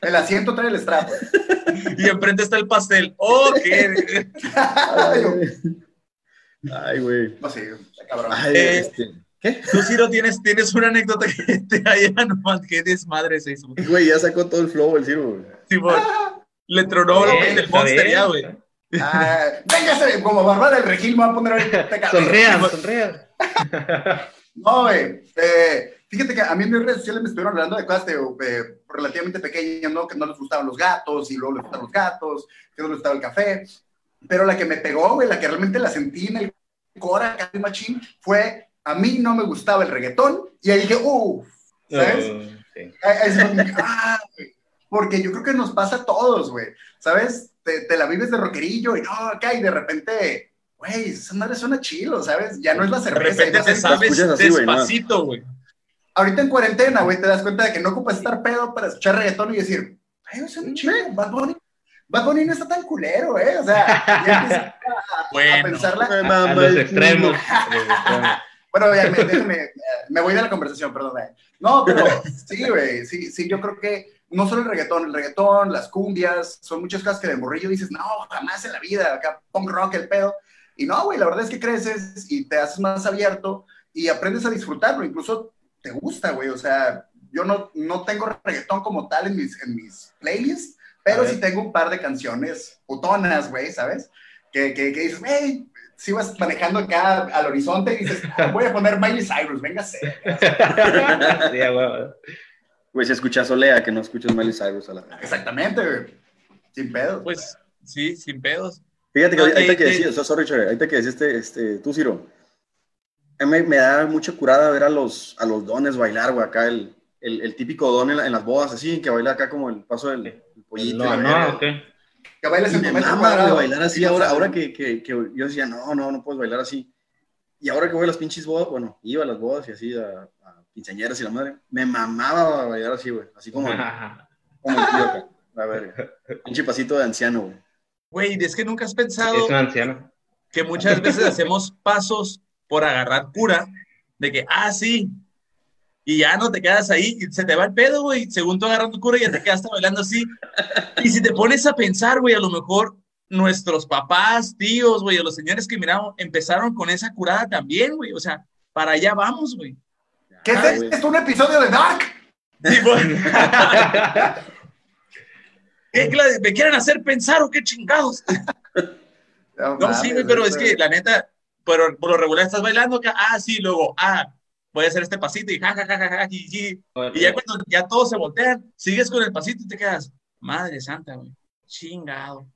El asiento trae el strap. güey. Y enfrente está el pastel. Ok. Ay, yo- Ay, güey. No sé, está cabrón. Ay, Eh, este. ¿Qué? Tú, Ciro, tienes, tienes una anécdota que te haya nomás. Qué desmadre se hizo. Güey, ya sacó todo el flow el Ciro, güey. Simón. Le tronó Bien, el monster ya, güey. Ah, véngase, como Bárbara del Regil, me voy a poner ahorita. Sonrían, sonrían. No, güey. Eh, fíjate que a mí en mis redes sociales me estuvieron hablando de cosas de, eh, relativamente pequeñas, ¿no? Que no les gustaban los gatos y luego les gustaban los gatos, que no les gustaba el café. Pero la que me pegó, güey, la que realmente la sentí en el cora, el machín, fue a mí no me gustaba el reggaetón. Y ahí dije, uh, ¿sabes? Uh, sí. Que, ah, güey. Porque yo creo que nos pasa a todos, güey. ¿Sabes? te, te la vives de rockerillo y no, acá, y de repente, güey, esa madre suena chilo, ¿sabes? Ya no es la De cerveza. y repente no te sabes así, güey, ¿no? Ahorita en cuarentena, güey, te das cuenta de que no ocupas estar pedo para escuchar reggaetón y decir, ay, suena chido, Bad Bunny. Bad Bunny no está tan culero, ¿eh? O sea, ya empiezas a, a Bueno. pensarla. A, mama a culo. a los extremos. Bueno, ya, me, déjame, eh, me voy de la conversación, perdón. eh. No, pero sí, güey, sí, sí, yo creo que no solo el reggaetón, el reggaetón, las cumbias, son muchas cosas que de morrillo dices, no, jamás en la vida, acá punk rock, el pedo. Y no, güey, la verdad es que creces y te haces más abierto y aprendes a disfrutarlo, incluso te gusta, güey, o sea, yo no, no tengo reggaetón como tal en mis, en mis playlists, pero sí tengo un par de canciones putonas, güey, ¿sabes? Que, que, que dices, hey, si vas manejando acá al horizonte y dices, "Ah, voy a poner Miley Cyrus, véngase. Güey, si escuchas Olea, que no escuchas Miley Cyrus a la Exactamente, güey. Sin pedo. Pues sí, sin pedos. Fíjate que No, ahorita te- que te- decías, so- sorry, Chore, ahorita que decías este, este, tú, Ciro, me, me da mucha curada ver a los, a los dones bailar, güey, acá el, el, el típico don en, la- en las bodas, así, que baila acá como el paso del el pollito. No, no, que bailes Y en me mama, bailar así, ahora, ahora que, que, que yo decía, no, no, no puedes bailar así. Y ahora que voy a las pinches bodas, bueno, iba a las bodas y así, a, a quinceañeras y la madre, me mamaba bailar así, güey, así como, como el tío acá, la verga. Pinche pasito de anciano, güey. Güey, es que nunca has pensado Es un anciano. que muchas veces hacemos pasos por agarrar cura, de que, ah, sí, y ya no te quedas ahí, y se te va el pedo, güey, según tú agarrando cura, ya te quedaste bailando así. Y si te pones a pensar, güey, a lo mejor nuestros papás, tíos, güey, o los señores que miramos, empezaron con esa curada también, güey, o sea, para allá vamos, güey. ¿Qué Ah, es esto? ¿Un episodio de Dark? Sí, güey. ¿Qué, ¿Me quieren hacer pensar o qué chingados? No, mames, sí, güey, pero es que la neta, pero por lo regular estás bailando acá, ah, sí, luego, ah, voy a hacer este pasito y ja, ja, ja, ja, ja, ji, ji. Y ya cuando ya todos se voltean, sigues con el pasito y te quedas, madre santa, güey, chingado.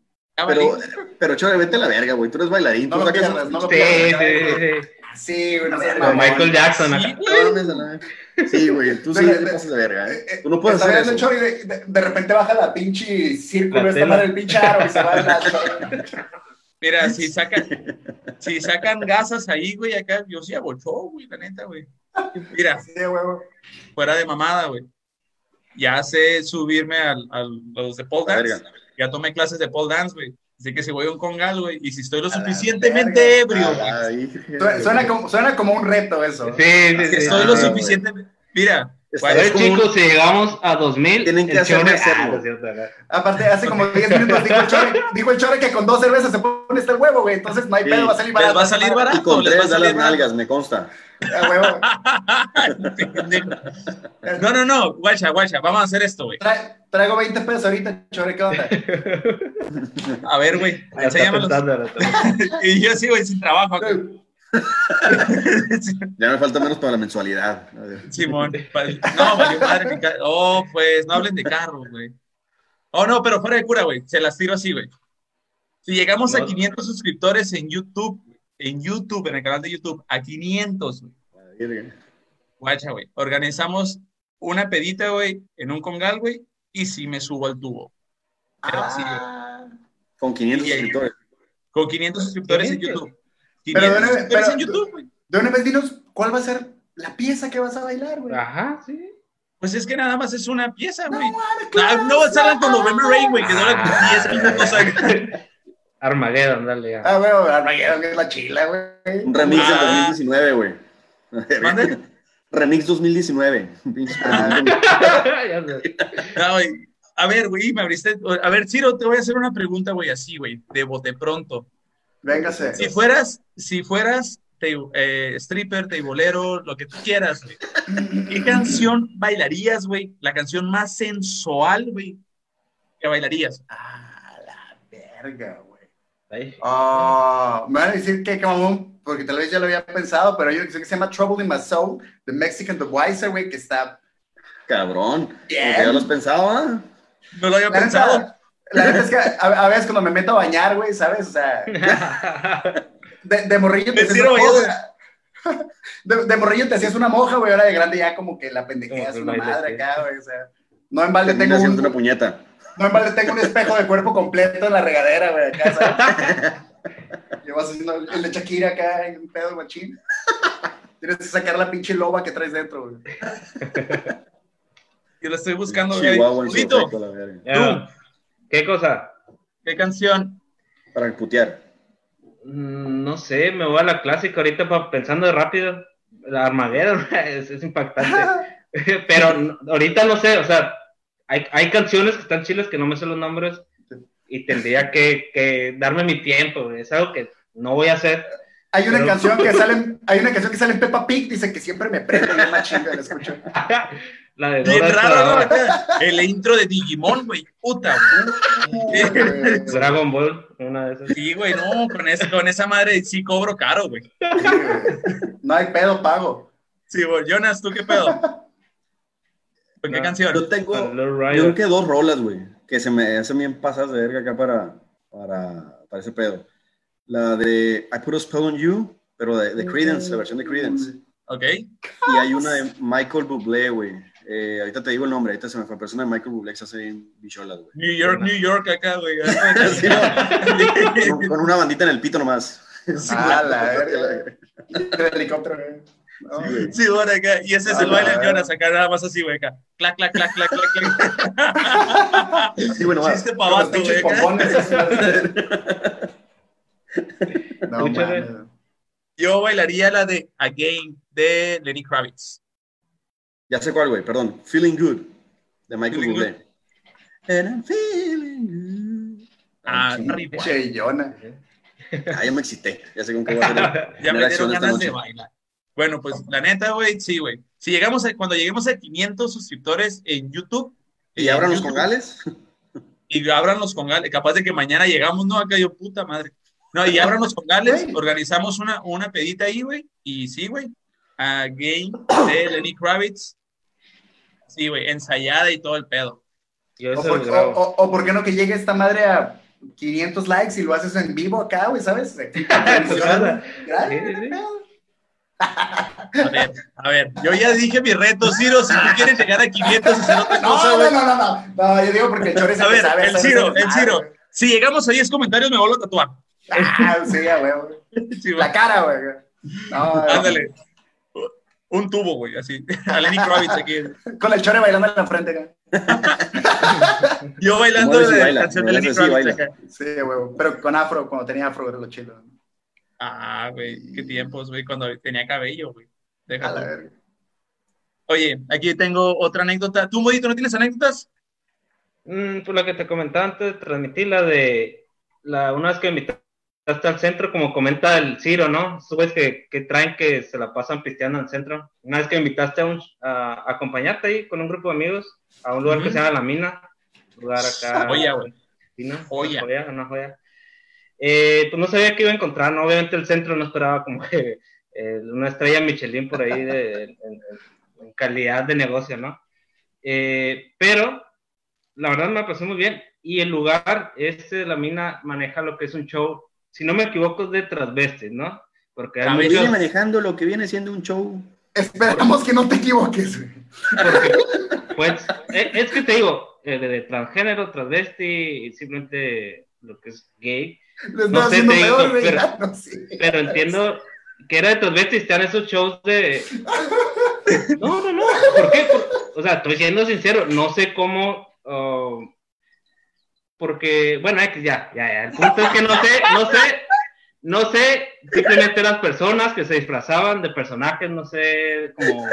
Pero, pero Chore, vete a la verga, güey, tú eres bailarín. No tú lo pierdas, no lo Sí, pierdas. sí, sí. Sí, güey, Como Como mamón. Michael Jackson Sí, acá. güey. Sí, güey, tú sí te de- pasas de verga, Eh, ¿eh? eh, Tú no puedes está hacer el eso. y de, de- de repente baja la pinche círculo, tela. madre del pinche aro y se va a la chorra. Mira, si sacan, si sacan gasas ahí, güey, acá, yo sí hago show, güey, la neta, güey. Mira, Sí, huevo. fuera de mamada, güey. Ya sé subirme al, al- los de pole dance. verga. Ya tomé clases de pole dance, güey. Así que si voy a un congal, güey, y si estoy lo A suficientemente verga. ebrio, güey, Ay, Suena, como, suena como un reto eso. Sí, sí, que sí. estoy Ah, lo güey. suficiente. Mira, A ver, como un- chicos, si llegamos a 2000, Tienen que chore- hacerlo. Ah. Aparte, hace como 10 minutos dijo el, chore, dijo el chore que con dos cervezas se pone hasta el huevo, güey. Entonces no hay Sí. pedo, va a salir les barato. va a salir barato. Y con les tres da las nalgas, me consta. Ah. No, no, no, guacha, guacha, vamos a hacer esto, güey. Tra- traigo 20 pesos ahorita, chore, ¿qué onda? A ver, güey. Y yo sí, güey, sin trabajo. acá. Ya me falta menos para la mensualidad. Simón. No, valió madre mi Oh, pues, no hablen de carros, güey. Oh, no, pero fuera de cura, güey. Se las tiro así, güey. Si llegamos a No. 500 suscriptores en YouTube, en YouTube, en el canal de YouTube, a 500, güey. Guacha, güey. Organizamos una pedita, güey, en un congal, güey, y sí me subo al tubo. Pero así, güey. Ah, Con 500 Y ahí- suscriptores. Con 500 suscriptores en 500. YouTube. Pero 500 de una- suscriptores pero- en YouTube, güey. de una vez dinos, ¿cuál va a ser la pieza que vas a bailar, güey? Ajá, sí. Pues es que nada más es una pieza, güey. Ah, claro, no salgan con sí. November Rain, güey, que duran como 10 minutos. güey. Armageddon, dale ya. Ah, güey, Armageddon, que es la chila, güey. Un remix del Ah. 2019, güey. ¿Mande? Remix 2019. Pinche Ah. No, güey. A ver, güey, me abriste. A ver, Ciro, te voy a hacer una pregunta, güey, así, güey, de bote pronto. Véngase. Si fueras, si fueras te- eh, stripper, teibolero, lo que tú quieras, güey, ¿qué canción bailarías, güey? La canción más sensual, güey, que bailarías. Ah, la verga, güey. Ah, me van a decir que como porque tal vez ya lo había pensado, pero hay una canción que se llama Trouble in My Soul, de Mexican The Wiser, güey, que está Cabrón. Como Bien. que ya los pensaba. ¿ah? No lo había pensado. La neta es que a, a veces cuando me meto a bañar, güey, ¿sabes? O sea, de, de morrillo te hacías una. De, de morrillo te hacías una moja, güey, ahora de grande ya como que la pendejeas una madre acá, güey, o sea. No en balde tengo un, haciendo una puñeta. No en balde tengo un espejo de cuerpo completo en la regadera, güey, acá, ¿sabes? Llevas haciendo el de Shakira acá en un pedo machín. Tienes que sacar la pinche loba que traes dentro, güey. Yo lo estoy buscando, Chihuahua en su efecto, la verga. ¿Qué cosa? ¿qué canción? Para putear. Mm, No sé, me voy a la clásica ahorita pensando de rápido. La Armageddon es, es impactante. Pero ahorita no sé, o sea, hay, hay canciones que están chilas que no me sé los nombres y tendría que, que darme mi tiempo. Es algo que no voy a hacer. Hay una Pero- canción que sale, en- hay una canción que sale en Peppa Pig, dice que siempre me prende bien machín, güey, la escucho. La de Bien raro, El intro de Digimon, güey. Puta, güey. Dragon Ball, una de esas. Sí, güey, no, con, ese- con esa madre sí cobro caro, güey. sí, güey. No hay pedo, pago. Sí, güey. Jonas, ¿tú qué pedo? ¿Con qué canción? Yo tengo, yo creo que dos rolas, güey, que se me hacen bien pasadas de verga acá para, para, para ese pedo. La de I Put a Spell on You, pero de, de Credence, la versión de Credence. ¿Ok? Y hay una de Michael Bublé, güey. Eh, ahorita te digo el nombre, ahorita se me fue. Persona de Michael Bublé que se hace bien bicholas, güey. New York, New York, acá, güey. Sí, no. Con, con una bandita en el pito nomás. Sí, Ah, la verga. El helicóptero, güey. No, Sí, bueno, acá. Y ese es el Ah, baile la de Jonas, acá nada más así, güey, acá. Clac, clac, clac, clac, clac, clac. Sí, bueno, va. Chiste abajo, güey. No, mames. Yo bailaría la de Again de Lenny Kravitz. Ya sé cuál, güey, perdón. Feeling Good, de Michael Feeling Bublé. And I'm feeling good. Ah, rico. Yona. Ah, ya me excité. Ya sé con qué voy a hacer. Ya me dieron ganas de bailar. Bueno, pues la neta, güey, sí, güey. Si llegamos a, cuando lleguemos a 500 suscriptores en YouTube. ¿Y en abran los congales? Y abran los congales. Capaz de que mañana llegamos, no, acá yo, puta madre. No, y abran los congales, organizamos una, una pedita ahí, güey. Y sí, güey. A Game de Lenny Kravitz. Sí, güey, ensayada y todo el pedo. O por, lo grabo. o- o- o por qué no que llegue esta madre a 500 likes y lo haces en vivo acá, güey, ¿sabes? A ver, a ver, yo ya dije mi reto, Ciro. Si tú quieres llegar a 500 y hacer otra cosa, No, güey. no, no, no, no, no, yo digo porque el chore es A ver, sabe el Ciro, el Ciro. Si llegamos a 10 comentarios, me vuelvo a tatuar. Ah, sí. Sí. La cara, güey. No, Ándale. Un tubo, güey, así. A Lenny Kravitz aquí. Con el chore bailando en la frente acá. Yo bailando la baila, canción de Lenny Kravitz baila. acá. Sí, huevo. Pero con afro, cuando tenía afro era lo chido. Ah, güey, qué tiempos, güey, cuando tenía cabello, güey. Verga. Oye, aquí tengo otra anécdota. ¿Tú, Modito, no tienes anécdotas? Mm, por la que te comentaba antes, transmití la de la, una vez que me invitaste al centro, como comenta el Ciro, ¿no? Esos güeyes que, que traen que se la pasan pisteando al centro. Una vez que me invitaste a, un- a- a acompañarte ahí con un grupo de amigos a un lugar que Ujú. se llama La Mina, un lugar acá. Joya, güey. Fina, Joya. Una joya, una joya. Eh, pues no sabía qué iba a encontrar, ¿no? Obviamente el centro no esperaba como que eh, una estrella Michelin por ahí de, en, en- calidad de negocio, ¿no? Eh, pero la verdad me pasó muy bien. Y el lugar, este de la mina, maneja lo que es un show, si no me equivoco, es de transvestes, ¿no? Porque hay A ver, muchos- Viene manejando lo que viene siendo un show. Esperamos que no te equivoques, güey. porque, pues, eh, es que te digo, eh, de, de transgénero, transvesti, y simplemente lo que es gay, Lo No sé, haciendo te digo, pero- ya, no sé. pero entiendo que era de transvesti, están esos shows de... No, no, no, ¿por qué? Por- O sea, estoy siendo sincero, no sé cómo... oh, porque, bueno, ya, ya, ya, el punto es que no sé, no sé, no sé, simplemente las personas que se disfrazaban de personajes, no sé, como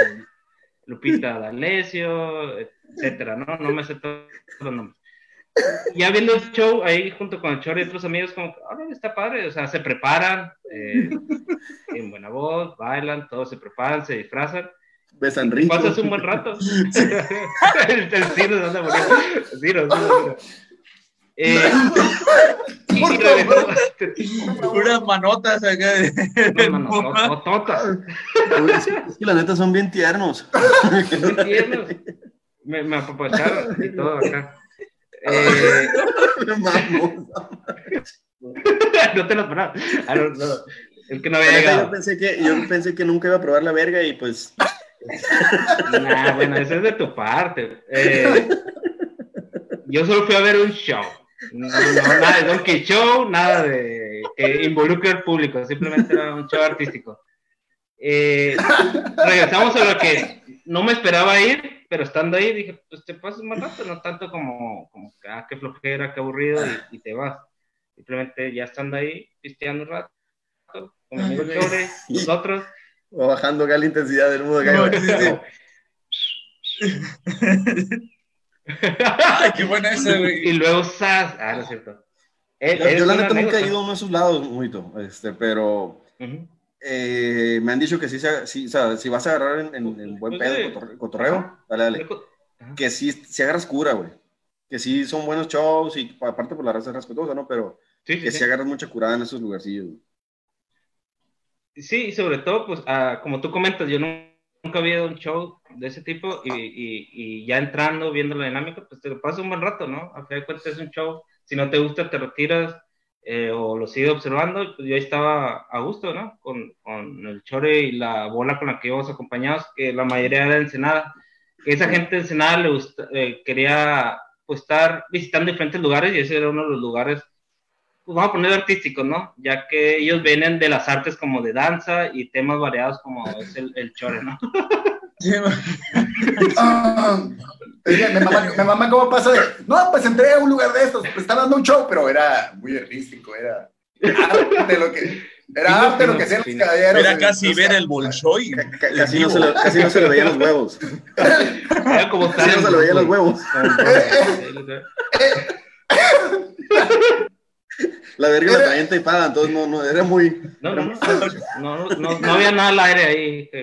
Lupita D'Alessio, etcétera, ¿no? No me sé todos los nombres. Ya viendo el show ahí junto con el Chor y otros amigos, como, ahora está padre, o sea, se preparan, eh, en buena voz, bailan, todos se preparan, se disfrazan, Besan rico. pasas un buen rato. el, el Ciro se anda muriendo. Ciro, Ciro, Ciro. Eh, y regresó- Unas manotas acá. de- No, no, no, no, totas. Uy, Es que la neta son bien tiernos. Muy tiernos. Me, me apapacharon y todo acá. Eh, no te lo esperaba. Ah, no, no. El que no había neta, Yo llegado. pensé, que, yo pensé que nunca iba a probar la verga y pues Nah, bueno, eso es de tu parte. Eh, yo solo fui a ver un show. No, no, nada de Donkey Show, nada de que involucre al público, simplemente era un show artístico. Eh, regresamos a lo que no me esperaba ir, pero estando ahí dije, pues te pasas más rato, no tanto como, como ah, qué flojera, qué aburrido, y, y te vas. Simplemente ya estando ahí, pisteando un rato, con mi amigo Chore, nosotros. O bajando acá la intensidad del mundo. acá. Ay, qué buena esa, güey. Y luego, ¡zas! Ah, no es cierto. Yo, la neta nunca he ido a uno de esos lados, muito, este, pero eh, me han dicho que sí, se- sí, o sea, si vas a agarrar en, en- en buen Pues, pedo, eh, cotorre- cotorreo, dale, dale. Ajá. Que sí, si agarras cura, güey. Que sí son buenos shows y aparte por la raza es respetuosa, ¿no? Pero Sí, sí, que sí. sí agarras mucha curada en esos lugarcillos. güey. Sí, y sobre todo, pues, ah, como tú comentas, yo no- nunca había ido a un show de ese tipo y, y- y ya entrando, viendo la dinámica, pues te lo pasas un buen rato, ¿no? A fin de cuentas es un show, si no te gusta te retiras eh, o lo sigues observando, pues yo ahí estaba a gusto, ¿no? Con, con el chore y la bola con la que íbamos acompañados, que la mayoría era de Ensenada, que esa gente de Ensenada le gusta, eh, quería pues estar visitando diferentes lugares y ese era uno de los lugares pues vamos a poner artísticos, ¿no? Ya que ellos vienen de las artes como de danza y temas variados como es el, el chore, ¿no? Ah, que me mama, me mama cómo pasa de, no, pues entré a un lugar de estos, pues estaba dando un show, pero era muy artístico, era arte lo que, era arte lo que hacían los caballeros. Era casi Entonces, ver el Bolshoi. Ca- ca- Casi no, se le, casi no se le veían los huevos. Era como Casi no se le veían los huevos. La verga la traían tapada, entonces no, no, era muy... No, no, no, no, no, no había nada al aire ahí.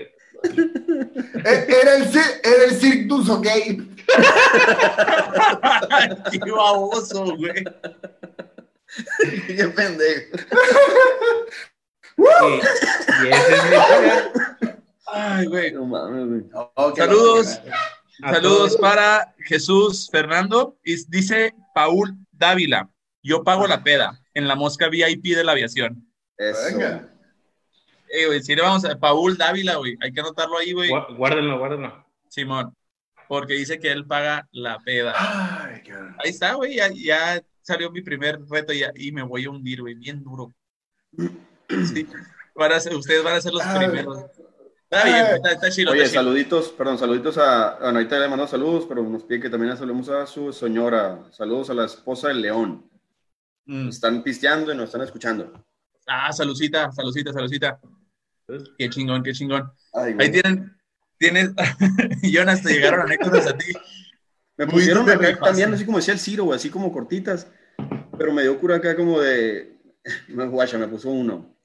Eh, Era el, era el Cirque du Soleil. Qué baboso, güey. Qué pendejo. Y, y ese es mi historia. Ay, güey. No mames, güey. Qué Saludos. Saludos todos. para Jesús Fernando. Y dice Paul Dávila. Yo pago la peda en la mosca VIP de la aviación. Eso. Venga. Eh, güey, si le vamos a Paul Dávila, güey. Hay que anotarlo ahí, güey. Guárdenlo, guárdenlo. Simón. Porque dice que él paga la peda. Ay, qué Ahí está, güey. Ya, ya salió mi primer reto y, me voy a hundir, güey. Bien duro. Sí. Van a ser- ustedes van a ser los Ay. primeros. Está bien, está, está chido. Oye, está chido. saluditos, perdón, saluditos a. Bueno, ahorita le mando saludos, pero nos pide que también saludemos a su señora. Saludos a la esposa del León. Mm. Nos están pisteando y nos están escuchando. Ah, saludcita, saludcita, saludcita. Qué chingón, qué chingón. Ay. Ahí tienen, tienes, Jonas, te llegaron anécdotas a ti. Me pusieron acá también, así como decía el Ciro, así como cortitas. Pero me dio cura acá como de. Me guacha, me puso uno.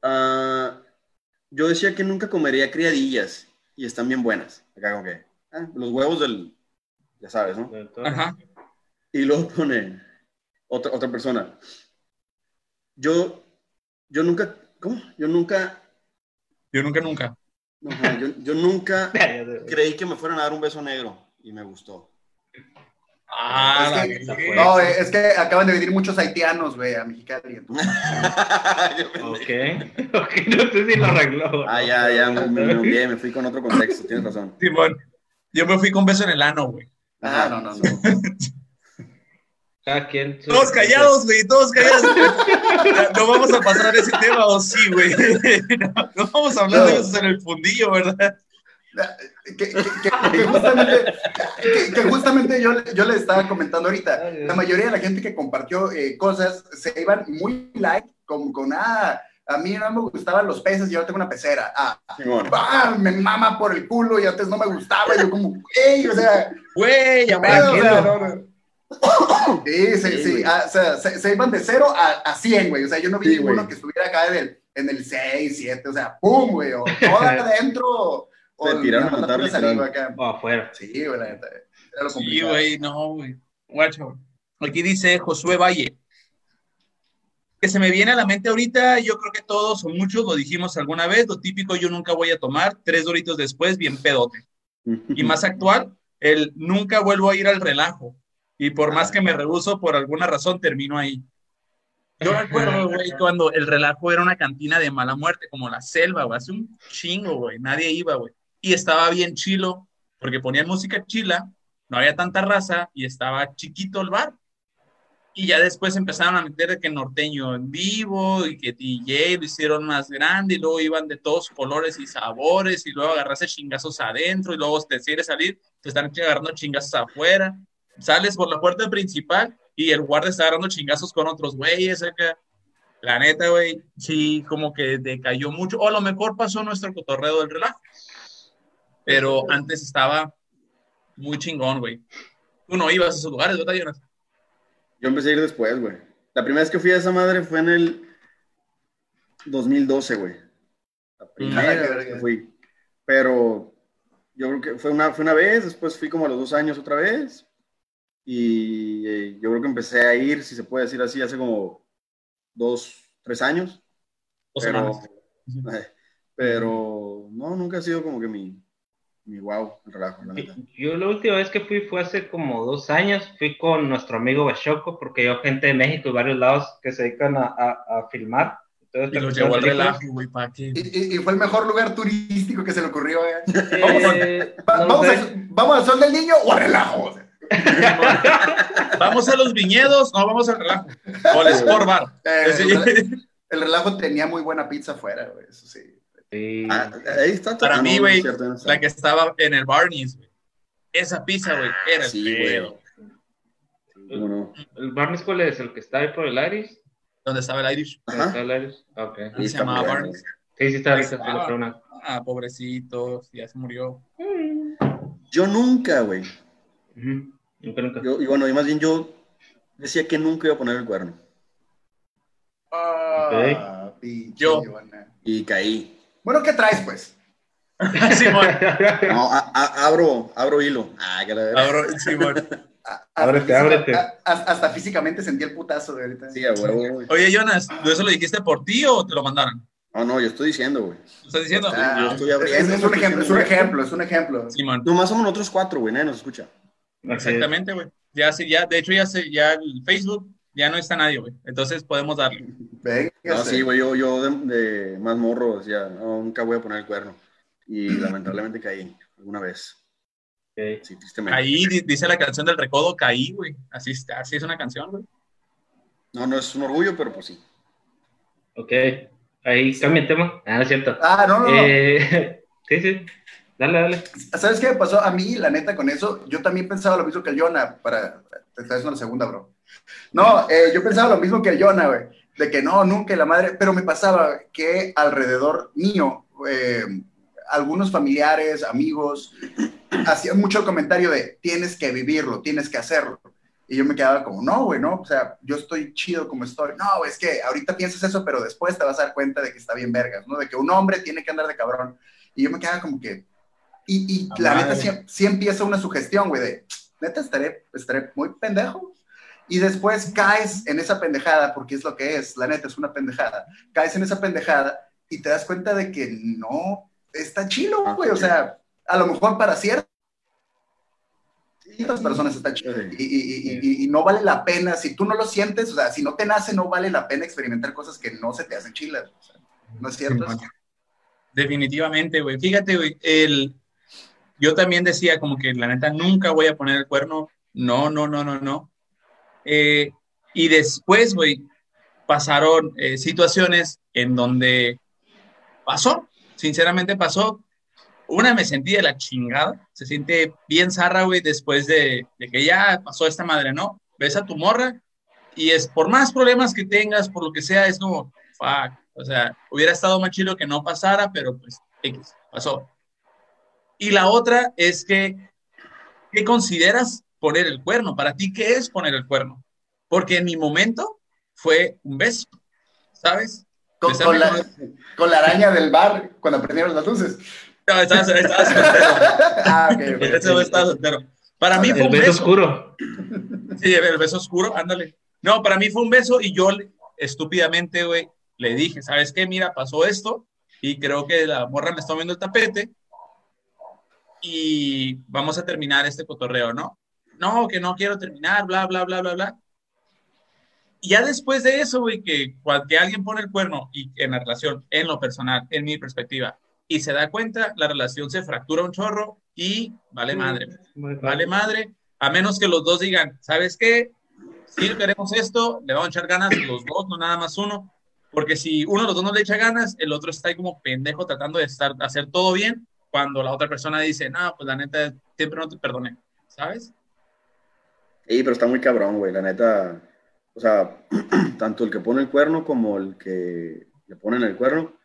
Ah, yo decía que nunca comería criadillas y están bien buenas. Acá como que. ah, los huevos del. Ya sabes, ¿no? Ajá. Y luego pone otra, otra persona. Yo, yo nunca, ¿cómo? Yo nunca, Yo nunca, nunca. ajá, yo, yo nunca creí que me fueran a dar un beso negro y me gustó. Ah, Es que-. No, es que acaban de venir muchos haitianos, güey, a Mexicali. Ok, ok, no sé si lo arregló. Ah, ya, ya, me, me, me olvidé, me fui con otro contexto, tienes razón. Simón, yo me fui con beso en el ano, güey. Ah, no, no, no. Cada quien. su- Todos callados, güey, todos callados. No vamos a pasar ese tema, o sí, güey. No, no vamos a hablar de besos en el fundillo, ¿verdad? Que, que- que- que justamente, que- que justamente yo, yo le estaba comentando ahorita, la mayoría de la gente que compartió eh, cosas se iban muy light, con, con, ah, a mí no me gustaban los peces y ahora tengo una pecera. Ah, ah, me mama por el culo y antes no me gustaba. Y yo como, ey, o sea, Güey, ya pedo, Sí, sí, Sí, sí. ah, o sea, se, se iban de 0 a, a 100, güey. O sea, yo no vi Sí, ninguno güey. que estuviera acá en el, en el 6, 7, o sea, pum, güey. O todo adentro. O Se tiraron a matar, saliva acá. O afuera. Sí, güey, la neta. Era lo Sí, güey, no, güey. Guacho. Aquí dice Josué Valle. Que se me viene a la mente ahorita, yo creo que todos o muchos lo dijimos alguna vez, lo típico yo nunca voy a tomar, tres doritos después, bien pedote. Y más actual, el nunca vuelvo a ir al relajo. Y por más que me rehuso, por alguna razón termino ahí. Yo recuerdo, güey, cuando el relajo era una cantina de mala muerte, como la selva, güey, hace un chingo, güey, nadie iba, güey. Y estaba bien chilo, porque ponían música chila, no había tanta raza y estaba chiquito el bar. Y ya después empezaron a meter que norteño en vivo y que DJ lo hicieron más grande y luego iban de todos colores y sabores y luego agarrarse chingazos adentro y luego te quieres salir, te están agarrando chingazos afuera. Sales por la puerta principal y el guardia está agarrando chingazos con otros güeyes acá. La neta, güey, sí, como que decayó mucho. O a lo mejor pasó nuestro cotorreo del relajo. Pero antes estaba muy chingón, güey. Tú no ibas a esos lugares, ¿verdad, Jonas? Yo empecé a ir después, güey. La primera vez que fui a esa madre fue en el 2012, güey. La primera vez que fui. Pero yo creo que fue una, fue una vez, después fui como a los dos años otra vez. Y eh, yo creo que empecé a ir, si se puede decir así, hace como dos, tres años. Dos pero, semanas. pero no, nunca ha sido como que mi, mi wow, el relajo, la neta. Yo la última vez que fui fue hace como dos años, fui con nuestro amigo Bachoco, porque yo gente de México y varios lados que se dedican a, a, a filmar. Entonces, Y lo llevó al relajo, güey, ¿para qué? Y, y- y fue el mejor lugar turístico que se le ocurrió. ¿eh? Eh, Va- no vamos, a, vamos al sol del niño o al relajo. O sea, ¿Vamos a los viñedos? No, vamos al relajo. O al Sport Bar. eh, Sí. el, el relajo tenía muy buena pizza afuera, güey, eso sí. Sí. Ah, ahí está. Para mí, güey, no. La que estaba en el Barney's, güey. Esa pizza, güey, era el Sí, güey. pedo. ¿El Barnes cuál es? ¿El que está ahí por el Iris? ¿Dónde estaba el Irish? ¿Dónde está el Iris? Ah, Ok. Sí, se llamaba. Barney's. Sí, sí, está. Ah, pobrecito, ya se murió. Yo nunca, güey. Ujú. Nunca, nunca. Yo, y bueno, y más bien yo decía que nunca iba a poner el cuerno. Ah, pinche Yo. Y caí. Bueno, ¿qué traes, pues? Simón, No, a- a- abro, abro hilo. Ah, que la abro- Simón. A- Ábrete, hasta ábrete. a- hasta físicamente sentí el putazo de ahorita. Sí, a huevo, güey. Oye, Jonas, ¿tú eso lo dijiste por ti o te lo mandaron? No, no, yo estoy diciendo, güey. ¿Lo estás diciendo? Ah, yo estoy es, abriendo, es un ejemplo, es un ejemplo, es un ejemplo. Simón. Nomás somos nosotros cuatro, güey, nadie nos escucha. Exactamente, güey. Ya sí, ya, de hecho, ya se, ya el Facebook ya no está nadie, güey. Entonces podemos darle. Venga, No, sí, güey, yo, yo de, de más morro decía, no, nunca voy a poner el cuerno. Y lamentablemente caí alguna vez. Ok. Sí, tristemente. Caí, dice la canción del recodo, caí, güey. Así, está- así es una canción, güey. No, no es un orgullo, pero pues sí. Ok. Ahí cambia el tema. Ah, no es cierto. Ah, no, no, no. Eh, sí, sí. Dale, dale. ¿Sabes qué me pasó? A mí, la neta, con eso, yo también pensaba lo mismo que el Jonah, para... Te estás haciendo la segunda, bro. No, eh, yo pensaba lo mismo que el Jonah, güey, de que no, nunca la madre, pero me pasaba que alrededor mío, eh, algunos familiares, amigos, hacían mucho comentario de, tienes que vivirlo, tienes que hacerlo. Y yo me quedaba como, no, güey, no, o sea, yo estoy chido como estoy. No, es que ahorita piensas eso, pero después te vas a dar cuenta de que está bien vergas, ¿no? De que un hombre tiene que andar de cabrón. Y yo me quedaba como que, y, y la neta sí, sí empieza una sugestión, güey, de, neta, estaré, estaré muy pendejo. Y después caes en esa pendejada, porque es lo que es, la neta, es una pendejada. Caes en esa pendejada y te das cuenta de que no está chilo, güey. O sea, a lo mejor para ciertas personas está chido. Sí. Y, y- y- no vale la pena, si tú no lo sientes, o sea, si no te nace, no vale la pena experimentar cosas que no se te hacen chilas. o sea, ¿No es cierto? Definitivamente, güey. Fíjate, güey, el... yo también decía como que la neta nunca voy a poner el cuerno. No, no, no, no, no. Eh, y después, güey, pasaron eh, situaciones en donde pasó, sinceramente pasó. Una me sentí de la chingada, se siente bien zarra, güey, después de, de que ya pasó esta madre, ¿no? Ves a tu morra y es por más problemas que tengas, por lo que sea, es como, fuck, o sea, hubiera estado más chido que no pasara, pero pues, X, pasó. Y la otra es que, ¿qué consideras poner el cuerno? Para ti, ¿qué es poner el cuerno? Porque en mi momento fue un beso, ¿sabes? Con, la, con- con la araña del bar cuando prendieron las luces. No, estaba, estaba soltero. Ah, ok, ok. Ese güey estaba soltero. Para mí fue El un beso beso. oscuro. Sí, el beso oscuro, ándale. No, para mí fue un beso y yo estúpidamente, güey, le dije, ¿sabes qué? Mira, pasó esto y creo que la morra me está moviendo el tapete y vamos a terminar este cotorreo, ¿no? No, que no quiero terminar, bla, bla, bla, bla, bla. Y ya después de eso, güey, que, que alguien pone el cuerno y en la relación, en lo personal, en mi perspectiva, y se da cuenta, la relación se fractura un chorro y vale madre. Vale madre. A menos que los dos digan, ¿sabes qué? Si queremos esto, le vamos a echar ganas los dos, no nada más uno. Porque si uno de los dos no le echa ganas, el otro está ahí como pendejo tratando de estar, hacer todo bien, cuando la otra persona dice, no, pues la neta, siempre no te perdoné, ¿sabes? Sí, pero está muy cabrón, güey, la neta. O sea, tanto el que pone el cuerno como el que le ponen el cuerno,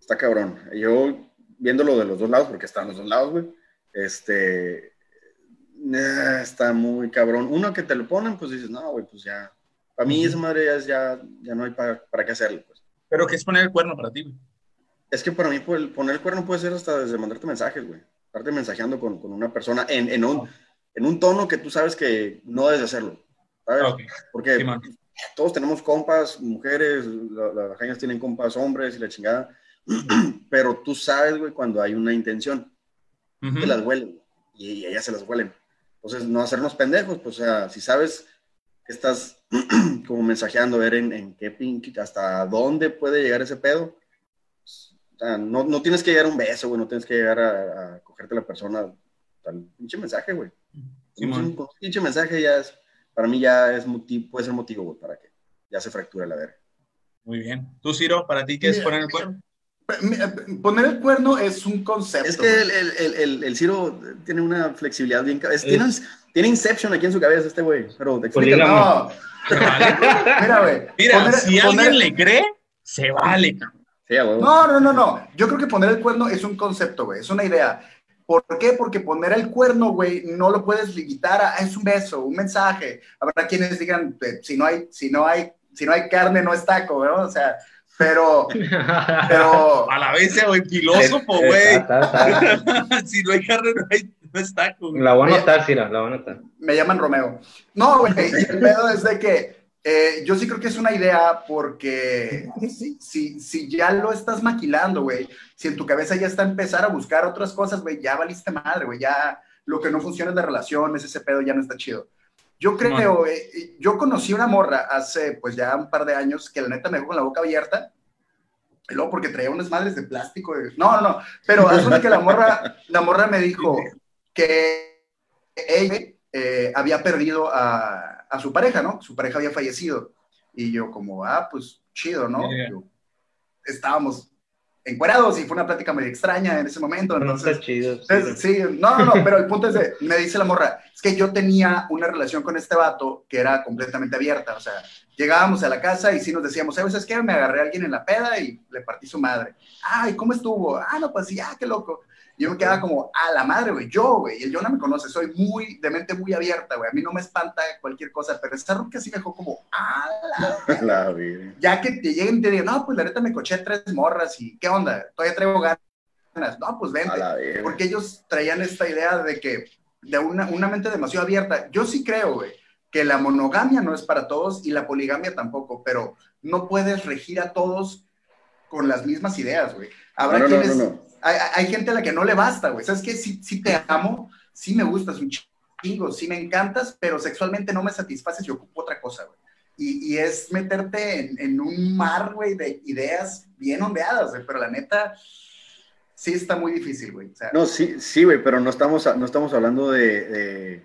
está cabrón. Yo, viéndolo de los dos lados, porque están los dos lados, güey, este, está muy cabrón. Uno que te lo ponen, pues dices, no, güey, pues ya, para mí esa madre ya, ya, ya no hay para, para qué hacerlo, pues. Pero ¿qué es poner el cuerno para ti, güey? Es que para mí pues, poner el cuerno puede ser hasta desde mandarte mensajes, güey. Estarte mensajeando con, con una persona en, en, un, en un tono que tú sabes que no debes hacerlo, ¿sabes? Porque Sí, todos tenemos compas, mujeres, la- las jañas tienen compas hombres y la chingada, pero tú sabes, güey, cuando hay una intención, Ujú. te las huelen y, y ellas se las huelen. Entonces, no hacernos pendejos, pues, o sea, si sabes que estás como mensajeando, ver en, en qué pinche, hasta dónde puede llegar ese pedo, sea, no, no tienes que llegar a un beso, güey, no tienes que llegar a, a cogerte a la persona, tal pinche mensaje, güey. Un, pinche mensaje ya es, para mí ya es motivo, puede ser motivo, güey, para que ya se fracture la verga. Muy bien. ¿Tú, Ciro, para ti qué es poner el cuerno? Mira, Poner el cuerno es un concepto. Es que el, el, el, el, el Ciro tiene una flexibilidad bien... es- Es- tiene, Inception aquí en su cabeza este güey, pero te. No, mira, güey. Mira, poner- si poner- alguien le cree, se vale. cabrón. Sí, a huevo. No, no, no, no. Yo creo que poner el cuerno es un concepto, güey. Es una idea. ¿Por qué? Porque poner el cuerno, güey, no lo puedes limitar a "Ah, es un beso, un mensaje. Habrá quienes digan, eh, si no hay, si no hay, si no hay carne, no es taco, ¿no? O sea, pero, pero, A la vez, güey, filósofo, Eh, güey. está, está. si no hay carne, no, hay, no está con. La voy a anotar, Cira, la voy a anotar. me llaman Romeo. No, güey, el pedo es de que eh, yo sí creo que es una idea porque si, si, si ya lo estás maquilando, güey, si en tu cabeza ya está empezar a buscar otras cosas, güey, ya valiste madre, güey, ya lo que no funciona es de relaciones, ese pedo ya no está chido. Yo creo, güey, yo conocí una morra hace pues ya un par de años que la neta me dejó con la boca abierta. Y luego porque traía unas madres de plástico. no, no. Pero hace que la morra, la morra me dijo que ella eh, había perdido a, a su pareja, ¿no? Su pareja había fallecido. Y yo como, ah, pues chido, ¿no? Yeah. Yo- estábamos encuerados y fue una plática medio extraña en ese momento. No está chido. entonces, sí, no, no, no, pero el punto es de, me dice la morra, es que yo tenía una relación con este vato que era completamente abierta, o sea, llegábamos a la casa y sí nos decíamos, ¿sabes qué? Me agarré a alguien en la peda y le partí su madre. Ay, ¿cómo estuvo? Ah, no, pues sí, ah, qué loco. Yo me quedaba como, a la madre, güey, yo, güey, y el yo no me conoce, soy muy, de mente muy abierta, güey, a mí no me espanta cualquier cosa, pero esa ruca sí me dejó como, a la La ya que te lleguen y te digan, no, pues la neta me coché tres morras y ¿qué onda? Todavía traigo ganas. No, pues vente. Porque ellos traían esta idea de que, de una, una mente demasiado abierta. Yo sí creo, güey, que la monogamia no es para todos y la poligamia tampoco, pero no puedes regir a todos con las mismas ideas, güey. Habrá No, no, no, quienes, no. Hay, hay gente a la que no le basta, güey. ¿Sabes qué? Sí, sí te amo, sí me gustas un chingo, sí me encantas, pero sexualmente no me satisfaces y ocupo otra cosa, güey. Y, y es meterte en, en un mar, güey, de ideas bien ondeadas, güey. Pero la neta, sí está muy difícil, güey. O sea, No, sí, sí, güey, pero no estamos, no estamos hablando de, de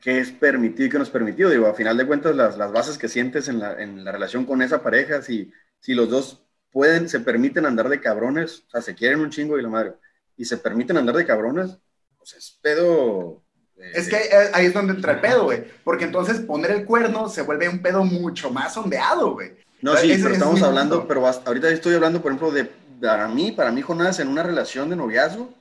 qué es permitido y qué no es permitido. Digo, a final de cuentas, las, las bases que sientes en la, en la relación con esa pareja, si, si los dos pueden, se permiten andar de cabrones, o sea, se quieren un chingo y la madre, y se permiten andar de cabrones, pues es pedo. eh, Es que ahí es donde entra el pedo, güey. Porque entonces poner el cuerno se vuelve un pedo mucho más ondeado, güey. No, sí, ese- pero estamos es hablando, punto. pero hasta ahorita estoy hablando, por ejemplo, de para mí, para mí, Jonás, en una relación de noviazgo,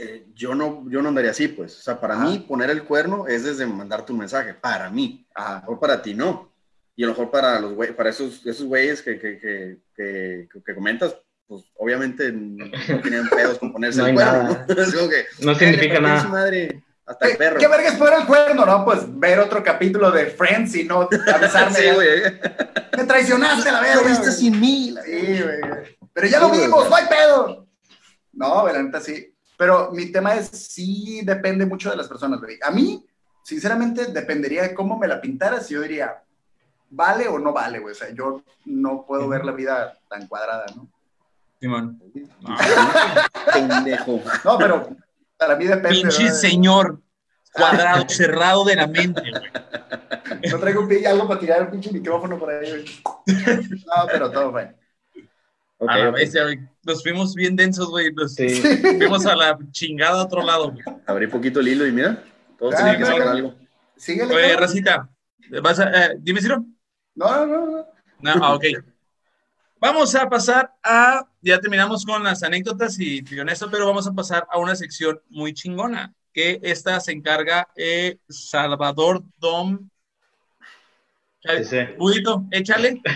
eh, yo, no, yo no andaría así, pues. O sea, para mí, poner el cuerno es desde mandarte un mensaje, para mí. Mejor para ti no. Y a lo mejor para los güey- para esos, esos güeyes que, que, que, que, que comentas, pues obviamente no tenían pedos con ponerse No el cuerno, nada. ¿no? Es como que, No significa nada. su madre hasta el ¿Qué, perro. ¿Qué verga es poner el cuerno? No, pues ver otro capítulo de Friends y no avisarme. Sí, güey. Me traicionaste la verga. Lo viste güey. sin mí. la- Sí, güey. Pero ya lo Sí, güey, vimos, no hay pedo. No, la neta sí. Pero mi tema es, sí depende mucho de las personas, güey. A mí, sinceramente, dependería de cómo me la pintaras y yo diría, ¿vale o no vale, güey? O sea, yo no puedo ver la vida tan cuadrada, ¿no? Simón. Pendejo. No, pero para mí depende. Pinche ¿no? señor. cuadrado, cerrado de la mente, güey. No traigo un pie y algo para tirar el pinche micrófono por ahí, güey. No, pero todo fue. Ok, a la bestia, güey. Nos fuimos bien densos, güey. Nos Sí. fuimos a la chingada a otro lado, güey. Abrí poquito el hilo y mira, todos Ah, tienen que no, sacar no. algo. Síguele. Oye. Racita, vas a, eh, dime, Ciro. No, no, no, no. No, ah, ok. Vamos a pasar a, ya terminamos con las anécdotas y honesto, pero vamos a pasar a una sección muy chingona, que esta se encarga eh, Salvador Dom. Sí, sí. Budito, échale.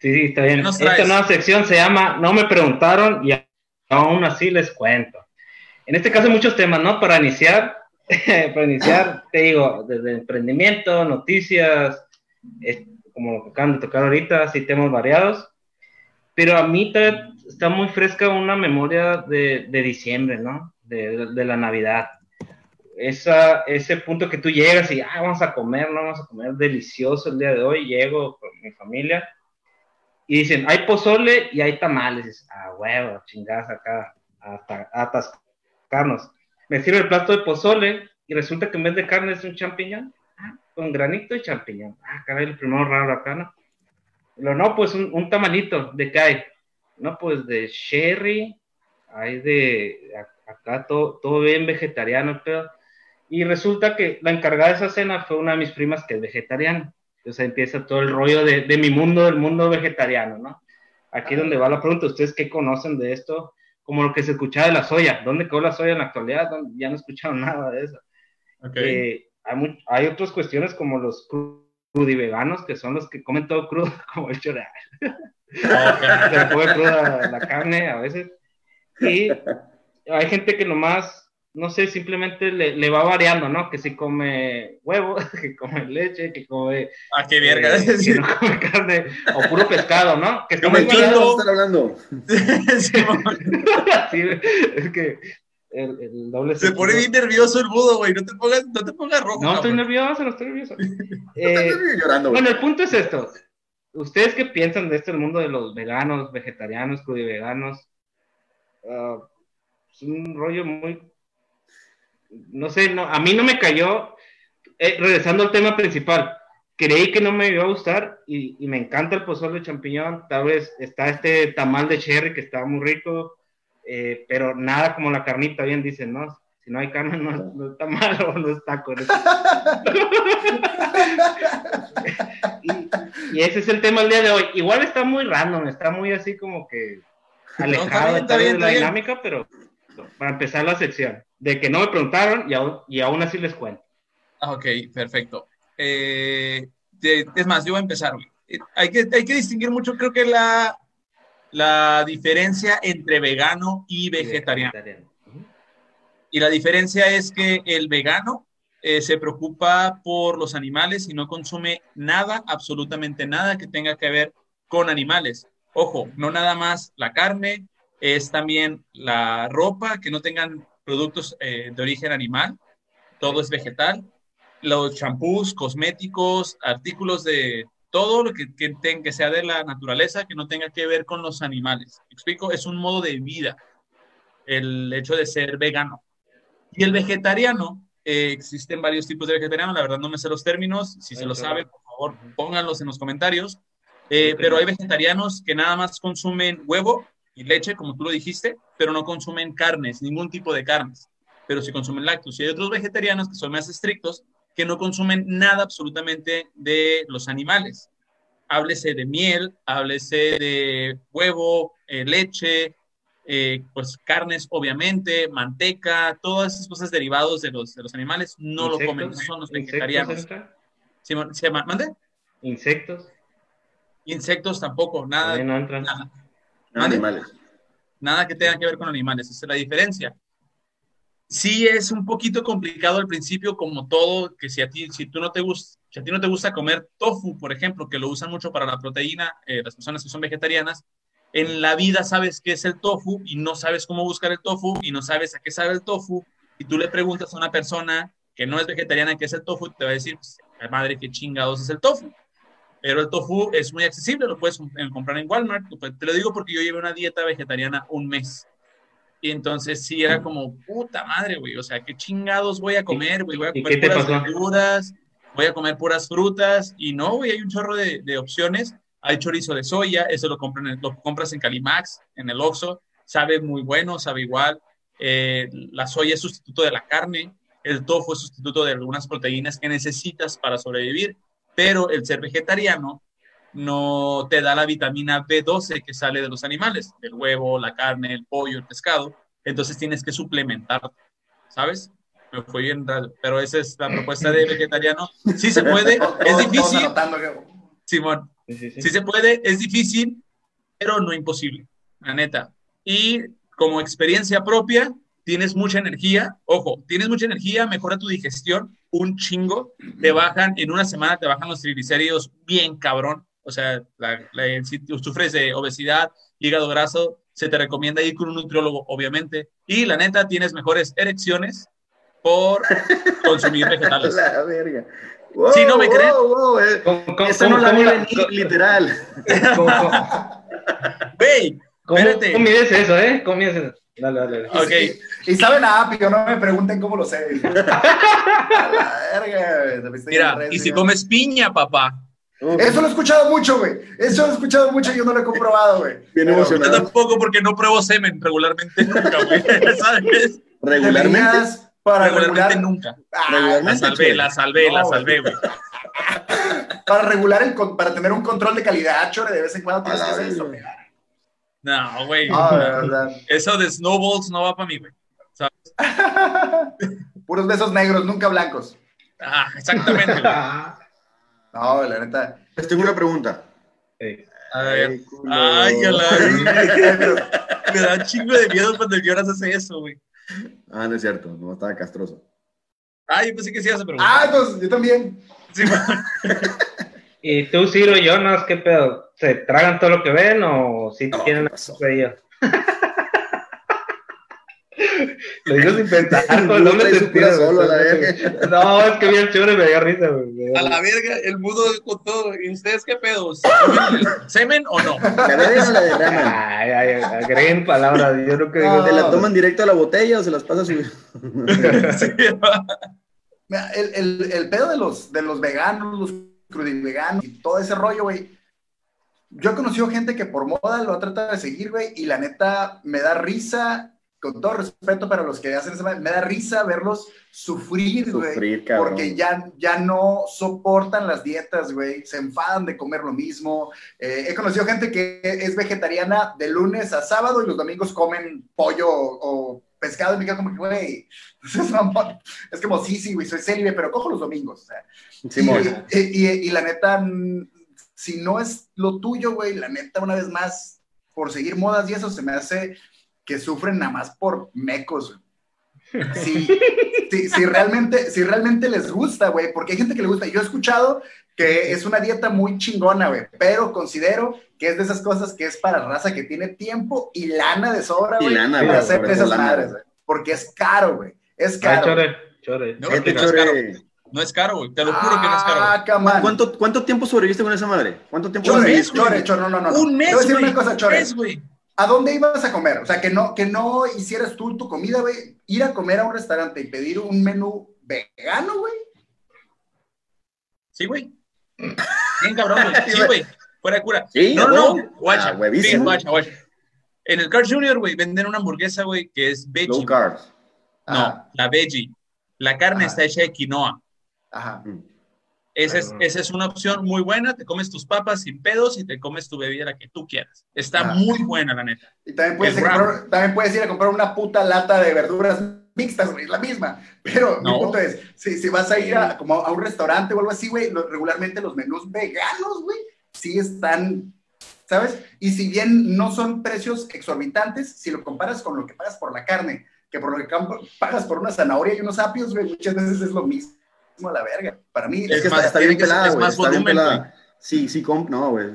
Sí, sí, está bien. ¿Qué nos Esta nueva sección se llama No me preguntaron y aún así les cuento. En este caso hay muchos temas, ¿no? Para iniciar, para iniciar, te digo, desde emprendimiento, noticias, es como lo que acaban de tocar ahorita, sí temas variados. Pero a mí ta- está muy fresca una memoria de, de diciembre, ¿no? De, de la Navidad. Esa, ese punto que tú llegas y, ah, vamos a comer, no vamos a comer delicioso el día de hoy, llego con mi familia y dicen, hay pozole y hay tamales. Ah, huevo, chingadas acá, hasta atascarnos. Me sirve el plato de pozole y resulta que en vez de carne es un champiñón, con granito y champiñón. Ah, caray, el primero raro acá, ¿no? Lo no, pues un, un tamalito, ¿de qué hay? No, pues de sherry, hay de, acá todo, todo bien vegetariano, pero... Y resulta que la encargada de esa cena fue una de mis primas que es vegetariana. Entonces empieza todo el rollo de, de mi mundo, del mundo vegetariano, ¿no? Aquí es donde va la pregunta, ¿ustedes qué conocen de esto? Como lo que se escuchaba de la soya. ¿Dónde quedó la soya en la actualidad? ¿Dónde- Ya no escucharon nada de eso. Ok. Eh, hay, mu- hay otras cuestiones como los cru- crudiveganos, que son los que comen todo crudo, como el chorreal. Se come cruda la carne a veces. Y hay gente que nomás, no sé, simplemente le, le va variando, ¿no? Que si come huevo, que come leche, que come... Ah, qué verga. eh, que no come carne, o puro pescado, ¿no? Que Come muy estar hablando? Sí, es que el, el doble Se pone bien nervioso el budo, güey. No te pongas, no te pongas rojo. No estoy nervioso, no estoy nervioso. Eh, Estoy llorando, güey. Bueno, el punto es esto. ¿Ustedes qué piensan de esto, el mundo de los veganos, vegetarianos, crudiveganos? Ah, es un rollo muy... No sé, no, a mí no me cayó, eh, regresando al tema principal, creí que no me iba a gustar y, y me encanta el pozole de champiñón, tal vez está este tamal de cherry que está muy rico, eh, pero nada como la carnita, bien dicen, ¿no? Si no hay carne, no, no es tamal o no es taco. ¿no? y, y ese es el tema del día de hoy. Igual está muy random, está muy así como que alejado bien, está tal vez bien, de la está bien. dinámica, pero para empezar la sección, de que no me preguntaron y aún, y aún así les cuento. Ah, Ok, perfecto. Eh, de- es más, yo voy a empezar. Eh, Hay que, hay que distinguir mucho, creo que la, la diferencia entre vegano y vegetariano. Y la diferencia es que el vegano eh, se preocupa por los animales y no consume nada, absolutamente nada que tenga que ver con animales. Ojo, no nada más la carne, es también la ropa, que no tengan productos eh, de origen animal, todo es vegetal, los champús, cosméticos, artículos de todo lo que, que, ten- que sea de la naturaleza, que no tenga que ver con los animales. ¿Me explico? Es un modo de vida el hecho de ser vegano. Y el vegetariano, eh, existen varios tipos de vegetariano, la verdad no me sé los términos, si se Ay, lo claro. saben, por favor, pónganlos en los comentarios. Eh, pero hay vegetarianos que nada más consumen huevo y leche, como tú lo dijiste, pero no consumen carnes, ningún tipo de carnes, pero sí consumen lácteos. Y hay otros vegetarianos que son más estrictos, que no consumen nada absolutamente de los animales. Háblese de miel, háblese de huevo, eh, leche, eh, pues carnes, obviamente, manteca, todas esas cosas derivados de los, de los animales, no lo Insectos, comen, esos son los vegetarianos. ¿Se llama? ¿Mande? Insectos, Insectos tampoco, nada, no entran. nada, No, animales. nada que tenga que ver con animales, esa es la diferencia. Sí es un poquito complicado al principio, como todo, que si a ti, si tú no te gusta, si a ti no te gusta comer tofu, por ejemplo, que lo usan mucho para la proteína, eh, las personas que son vegetarianas, en la vida sabes qué es el tofu y no sabes cómo buscar el tofu y no sabes a qué sabe el tofu y tú le preguntas a una persona que no es vegetariana qué es el tofu, te va a decir, pues, madre, qué chingados es el tofu. Pero el tofu es muy accesible, lo puedes eh, comprar en Walmart. Te lo digo porque yo llevé una dieta vegetariana un mes. Y entonces sí era como, puta madre, güey. O sea, ¿qué chingados voy a comer, güey? Voy a ¿Y comer puras pasó? verduras, voy a comer puras frutas. Y no, güey, hay un chorro de, de opciones. Hay chorizo de soya, eso lo, compran lo compras en Calimax, en el Oxxo. Sabe muy bueno, sabe igual. Eh, la soya es sustituto de la carne. El tofu es sustituto de algunas proteínas que necesitas para sobrevivir. Pero el ser vegetariano no te da la vitamina B12 que sale de los animales, del huevo, la carne, el pollo, el pescado. Entonces tienes que suplementar, ¿sabes? Me fue bien raro, pero esa es la propuesta de vegetariano. Sí se puede, es difícil, Simón, Sí, sí, sí. sí se puede, es difícil, pero no imposible, la neta. Y como experiencia propia, tienes mucha energía, ojo, tienes mucha energía, mejora tu digestión un chingo, te bajan, en una semana te bajan los triglicéridos bien cabrón, o sea, la- la- si tú sufres de obesidad, hígado graso, se te recomienda ir con un nutriólogo, obviamente, y la neta tienes mejores erecciones por consumir vegetales. La verga. Wow, Si no me creen. wow, wow, eh. ¿Cómo- cómo- Esa no la vi venir, literal. Güey, cómo- Espérate. ¿Cómo mides eso, eh? ¿Cómo mides eso? Dale, dale, dale. ok. Y, y saben a apio, no me pregunten cómo lo sé. A la verga, Mira, y si comes piña, papá, Uf, Eso lo he escuchado mucho, güey. Eso lo he escuchado mucho y yo no lo he comprobado, güey. Bien Pero yo tampoco porque no pruebo semen regularmente nunca, güey, ¿sabes? Regularmente. para Regularmente regular, nunca. Ah, La salvé, la salvé, la salvé, güey. para regular el con- para tener un control de calidad, chore, de vez en cuando tienes que hacer eso. verga. No, güey. Ah. Eso de snowballs no va para mí, güey. Puros besos negros, nunca blancos. Ah, exactamente, güey. No, la neta. Les tengo una pregunta. Sí. A ver. Ay, culo. Ay, a la Me da un chingo de miedo cuando el Jonas hace eso, güey. Ah, no es cierto, no estaba castroso. Ay, yo pensé que sí ibas a preguntar. Ah, pues yo también. Sí. ¿Y tú, Ciro y Jonas, qué pedo? ¿Se tragan todo lo que ven o si No, tienen. Lo digo sin pensar, doble trae su sentido. solo, a la verga. No, es que bien chévere, me dio risa, güey. me A la verga, el mudo con todo. ¿Y ustedes qué pedo? ¿Semen, o no? ¿La beben o la derraman? Ay, ay, agreguen palabras, yo nunca digo No. ¿Se la toman directo a la botella o se las pasa a su... Sí, Mira, el, el, el pedo de los, de los veganos, los crudiveganos y todo ese rollo, güey. Yo he conocido gente que por moda lo ha tratado de seguir, güey, y la neta me da risa, con todo respeto para los que hacen esa me da risa verlos sufrir, güey. Porque ya, ya no soportan las dietas, güey. Se enfadan de comer lo mismo. Eh, he conocido gente que es vegetariana de lunes a sábado y los domingos comen pollo o, o pescado. Y me quedo como que, güey, es, como, sí, sí, güey, soy célibe, pero cojo los domingos. O sea, Simón. y, y- y- y la neta, si no es lo tuyo, güey, la neta, una vez más, por seguir modas y eso, se me hace que sufren nada más por mecos, güey. Si, si, si realmente, si realmente les gusta, güey, porque hay gente que le gusta. Yo he escuchado que es una dieta muy chingona, güey, pero considero que es de esas cosas que es para raza que tiene tiempo y lana de sobra, Y güey, lana, para güey, hacer esas madres, güey. Porque es caro, güey. Es Ay, caro. chore, chore. No, Este no es caro. chore, No es caro, güey. Te lo juro que no es caro. Ah. ¿Cuánto, ¿Cuánto tiempo sobreviviste con esa madre? ¿Cuánto tiempo Chore, chore, chore, no, no, no. Un mes, güey. Un chore. mes, güey. ¿A dónde ibas a comer? O sea, que no, que no hicieras tú tu comida, güey. Ir a comer a un restaurante y pedir un menú vegano, güey. Sí, güey. Bien cabrón, güey. Sí, güey. Fuera de cura. Sí, No, no. Guacha. Ah. Fíjate, guacha, guacha. En el Carl Jr., güey, venden una hamburguesa, güey, que es veggie. Low carbs. No, Ajá. la veggie. La carne Ajá. está hecha de quinoa. Ajá. Esa es, Ah. esa es una opción muy buena. Te comes tus papas sin pedos y te comes tu bebida la que tú quieras. Está Ajá. muy buena, la neta. Y también puedes, comprar, también puedes ir a comprar una puta lata de verduras mixtas, güey, es la misma. Pero mi No. punto es, si, si vas a ir a, como a un restaurante o algo así, güey, lo- regularmente los menús veganos, güey, sí están, ¿sabes? Y si bien no son precios exorbitantes, si lo comparas con lo que pagas por la carne, que por lo que pagas por una zanahoria y unos apios, güey, muchas veces es lo mismo a la verga. Para mí, Es Es que más, está, bien pelada, es güey. más Está bien pelada. Sí, sí, comp... no, güey.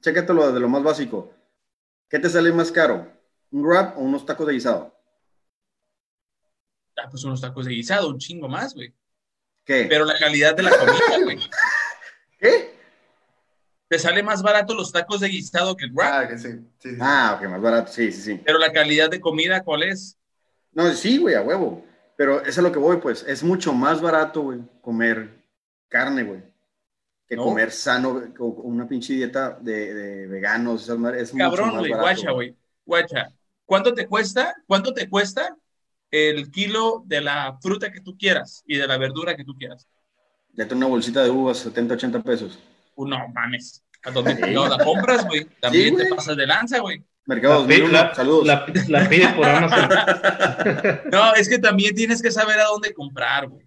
Chécate lo de lo más básico. ¿Qué te sale más caro? ¿Un wrap o unos tacos de guisado? Ah, pues unos tacos de guisado, un chingo más, güey. ¿Qué? Pero la calidad de la comida, güey. ¿Qué? te sale más barato los tacos de guisado que el wrap. Ah, que sí. sí, sí. Ah, ok, más barato, sí, sí, sí. Pero la calidad de comida, ¿cuál es? No, sí, güey, a huevo. Pero eso es lo que voy, pues. Es mucho más barato, güey, comer carne, güey. Que No. comer sano, con una pinche dieta de, de veganos. Es Cabrón, güey, guacha, güey. Guacha. ¿Cuánto te cuesta? ¿Cuánto te cuesta el kilo de la fruta que tú quieras y de la verdura que tú quieras? Ya tengo una bolsita de uvas, 70, 80 pesos. Uh, no mames. ¿A no la compras, güey? También te pasas de lanza, güey. Mercado La, pi- 2001, la- saludos. la- la pide por Amazon. No, es que también tienes que saber a dónde comprar, güey.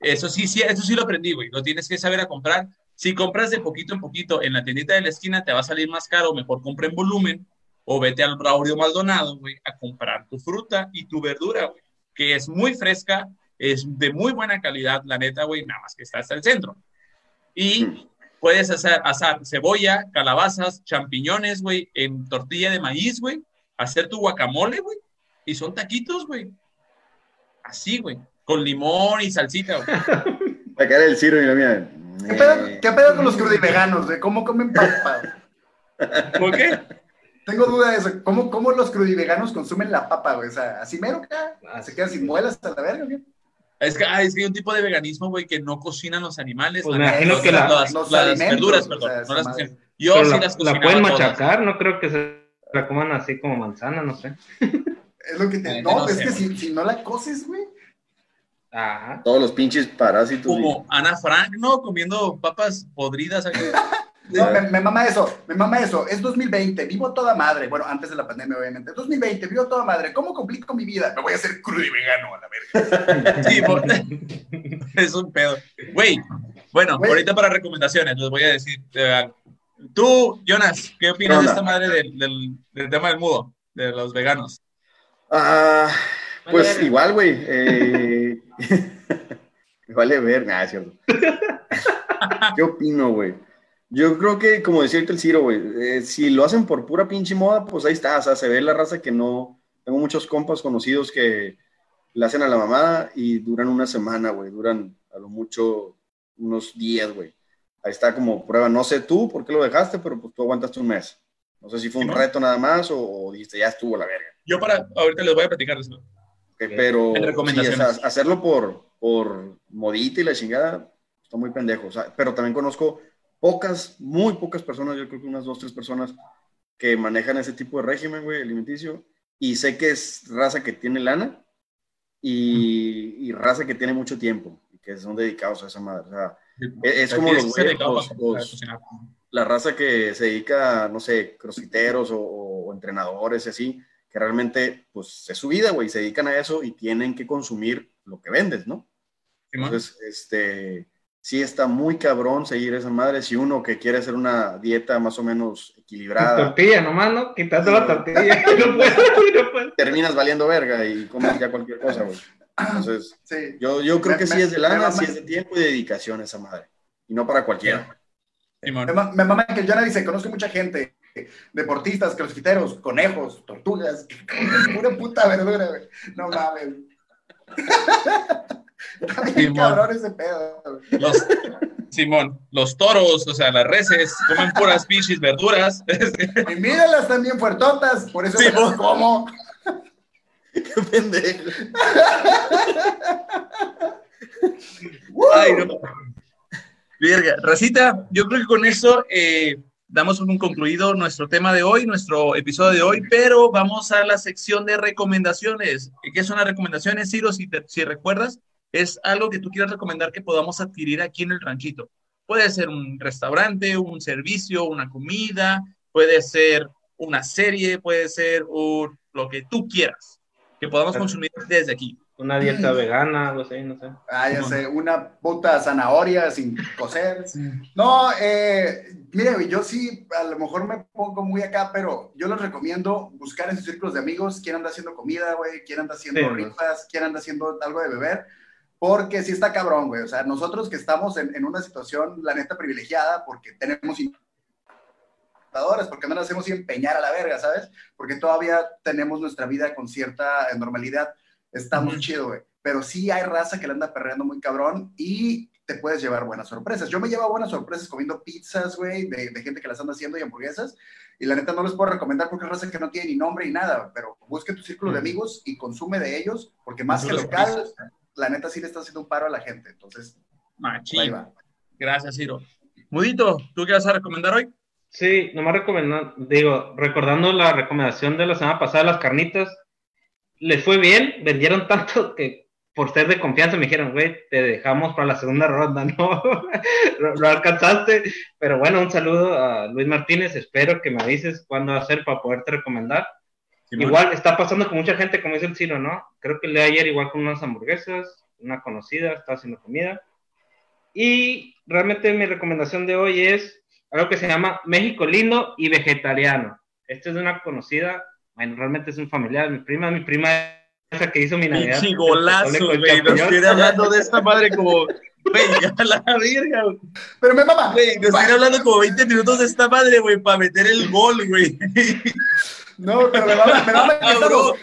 Eso sí, sí, eso sí lo aprendí, güey. Lo tienes que saber a comprar. Si compras de poquito en poquito en la tiendita de la esquina, te va a salir más caro. Mejor compra en volumen o vete al Braulio Maldonado, güey, a comprar tu fruta y tu verdura, güey, que es muy fresca, es de muy buena calidad, la neta, güey, nada más que está hasta el centro. Y Mm. Puedes hacer, asar cebolla, calabazas, champiñones, güey, en tortilla de maíz, güey, hacer tu guacamole, güey, y son taquitos, güey. Así, güey, con limón y salsita, güey. La cara del Ciro y la mía. ¿Qué pedo, eh, qué pedo con los crudiveganos, güey? ¿Cómo comen papa? ¿Por qué? Tengo duda de eso. ¿Cómo, cómo los crudiveganos consumen la papa, güey? O sea, así mero, acá. Se quedan sin muelas a la verga, güey. Es que, ah, es que hay un tipo de veganismo, güey, que no cocinan los animales. Pues la- me imagino las- que la- las, los las alimentos, verduras, o perdón, sea, no esa las madre. cocinan. Yo Pero sí la, las la cocinaba pueden todas. machacar, no creo que se la coman así como manzana, no sé. Es lo que te. Ay, No, no es sé, que si no la coces, güey. Ajá. Todos los pinches parásitos. Como Ana Frank, ¿no? Comiendo papas podridas. No, me, me mama eso, me mama eso. Es 2020, vivo toda madre. Bueno, antes de la pandemia, obviamente. 2020, vivo toda madre. ¿Cómo complico mi vida? Me voy a hacer crudivegano a la verga. Sí, por- es un pedo. Güey, bueno, ahorita para recomendaciones les voy a decir. eh, tú, Jonas, ¿qué opinas ¿Qué de esta madre del, del, del tema del mudo, de los veganos? Ah, pues Vale. igual, güey. Eh... vale ver, nada, cierto. ¿Qué opino, güey? Yo creo que, como decía el Ciro, güey, eh, si lo hacen por pura pinche moda, pues ahí está, o sea, se ve la raza que no... Tengo muchos compas conocidos que le hacen a la mamada y duran una semana, güey, duran a lo mucho unos días, güey. Ahí está como prueba, no sé tú por qué lo dejaste, pero pues tú aguantaste un mes. No sé si fue un reto nada más o, o dijiste, ya estuvo la verga. Yo para, ahorita les voy a platicar de eso. Ok, pero sí, recomendaciones. o sea, hacerlo por, por modita y la chingada está muy pendejo. O sea, pero también conozco pocas, muy pocas personas, yo creo que unas dos, tres personas que manejan ese tipo de régimen, güey, alimenticio. Y sé que es raza que tiene lana y, y raza que tiene mucho tiempo y que son dedicados a esa madre. O sea, es, es como los, dedicaba los- los- la raza que se dedica, no sé, crossfiteros o, o entrenadores y así, que realmente, pues, es su vida, güey, se dedican a eso y tienen que consumir lo que vendes, ¿no? Entonces, este, sí está muy cabrón seguir esa madre. Si uno que quiere hacer una dieta más o menos equilibrada, Tortilla nomás, ¿no? Quitando la tortilla. no puedo, no puedo. terminas valiendo verga y comes ya cualquier cosa, güey. Entonces, Sí. yo, yo creo Me- que sí me- es de lana, sí es de tiempo y dedicación esa madre. Y no para cualquiera. Simón. Me, me mama que el Jonah dice, conozco mucha gente, deportistas, crossfiteros, conejos, tortugas, pura puta verdura, güey. No mames. Simón. cabrón ese pedo. Los, Simón, los toros, o sea, las reses, comen puras pinches verduras. Y míralas también fuertotas, por eso vos. como. Qué pendejo. Ay, no. Verga. Racita, yo creo que con eso eh, damos un concluido nuestro tema de hoy, nuestro episodio de hoy, pero vamos a la sección de recomendaciones. ¿Qué son las recomendaciones, Ciro? Si, te- si recuerdas, es algo que tú quieras recomendar que podamos adquirir aquí en el ranchito. Puede ser un restaurante, un servicio, una comida, puede ser una serie, puede ser un- lo que tú quieras, que podamos consumir desde aquí. Una dieta vegana, algo así, no sé. Ah, ya sé, una puta zanahoria sin cocer. No, eh, mire, yo sí, a lo mejor me pongo muy acá, pero yo les recomiendo buscar en sus círculos de amigos quién anda haciendo comida, güey, quién anda haciendo Sí, rifas, quién anda haciendo algo de beber, porque sí está cabrón, güey. O sea, nosotros que estamos en, en una situación, la neta, privilegiada, porque tenemos invitadores, porque no nos hacemos empeñar a la verga, ¿sabes? Porque todavía tenemos nuestra vida con cierta eh, normalidad. está muy chido, güey. Pero sí hay raza que le anda perreando muy cabrón y te puedes llevar buenas sorpresas. Yo me llevo buenas sorpresas comiendo pizzas, güey, de, de gente que las anda haciendo y hamburguesas. Y la neta no les puedo recomendar porque es raza que no tiene ni nombre ni nada, pero busque tu círculo de amigos y consume de ellos, porque más que local, la neta sí le está haciendo un paro a la gente. Entonces, Machín. Gracias, Ciro. Mudito, ¿tú qué vas a recomendar hoy? Sí, nomás recomendando, digo, recordando la recomendación de la semana pasada las carnitas, les fue bien, vendieron tanto que por ser de confianza me dijeron, güey, te dejamos para la segunda ronda, ¿no? lo, alcanzaste, pero bueno, un saludo a Luis Martínez, espero que me avises cuándo va a ser para poderte recomendar. Igual está pasando con mucha gente, como dice el Ciro, ¿no? Creo que le ayer igual con unas hamburguesas, una conocida, está haciendo comida. Y realmente mi recomendación de hoy es algo que se llama México lindo y vegetariano. Esta es de una conocida, bueno, realmente es un familiar, mi prima, mi prima esa que hizo mi Navidad. Pinche golazo, güey. Nos estoy hablando de esta madre como, güey, ya la verga, güey. Pero me mamá. Güey, nos estoy hablando como 20 minutos de esta madre, güey, para meter el gol, güey. No, pero me mama, me mama que estamos...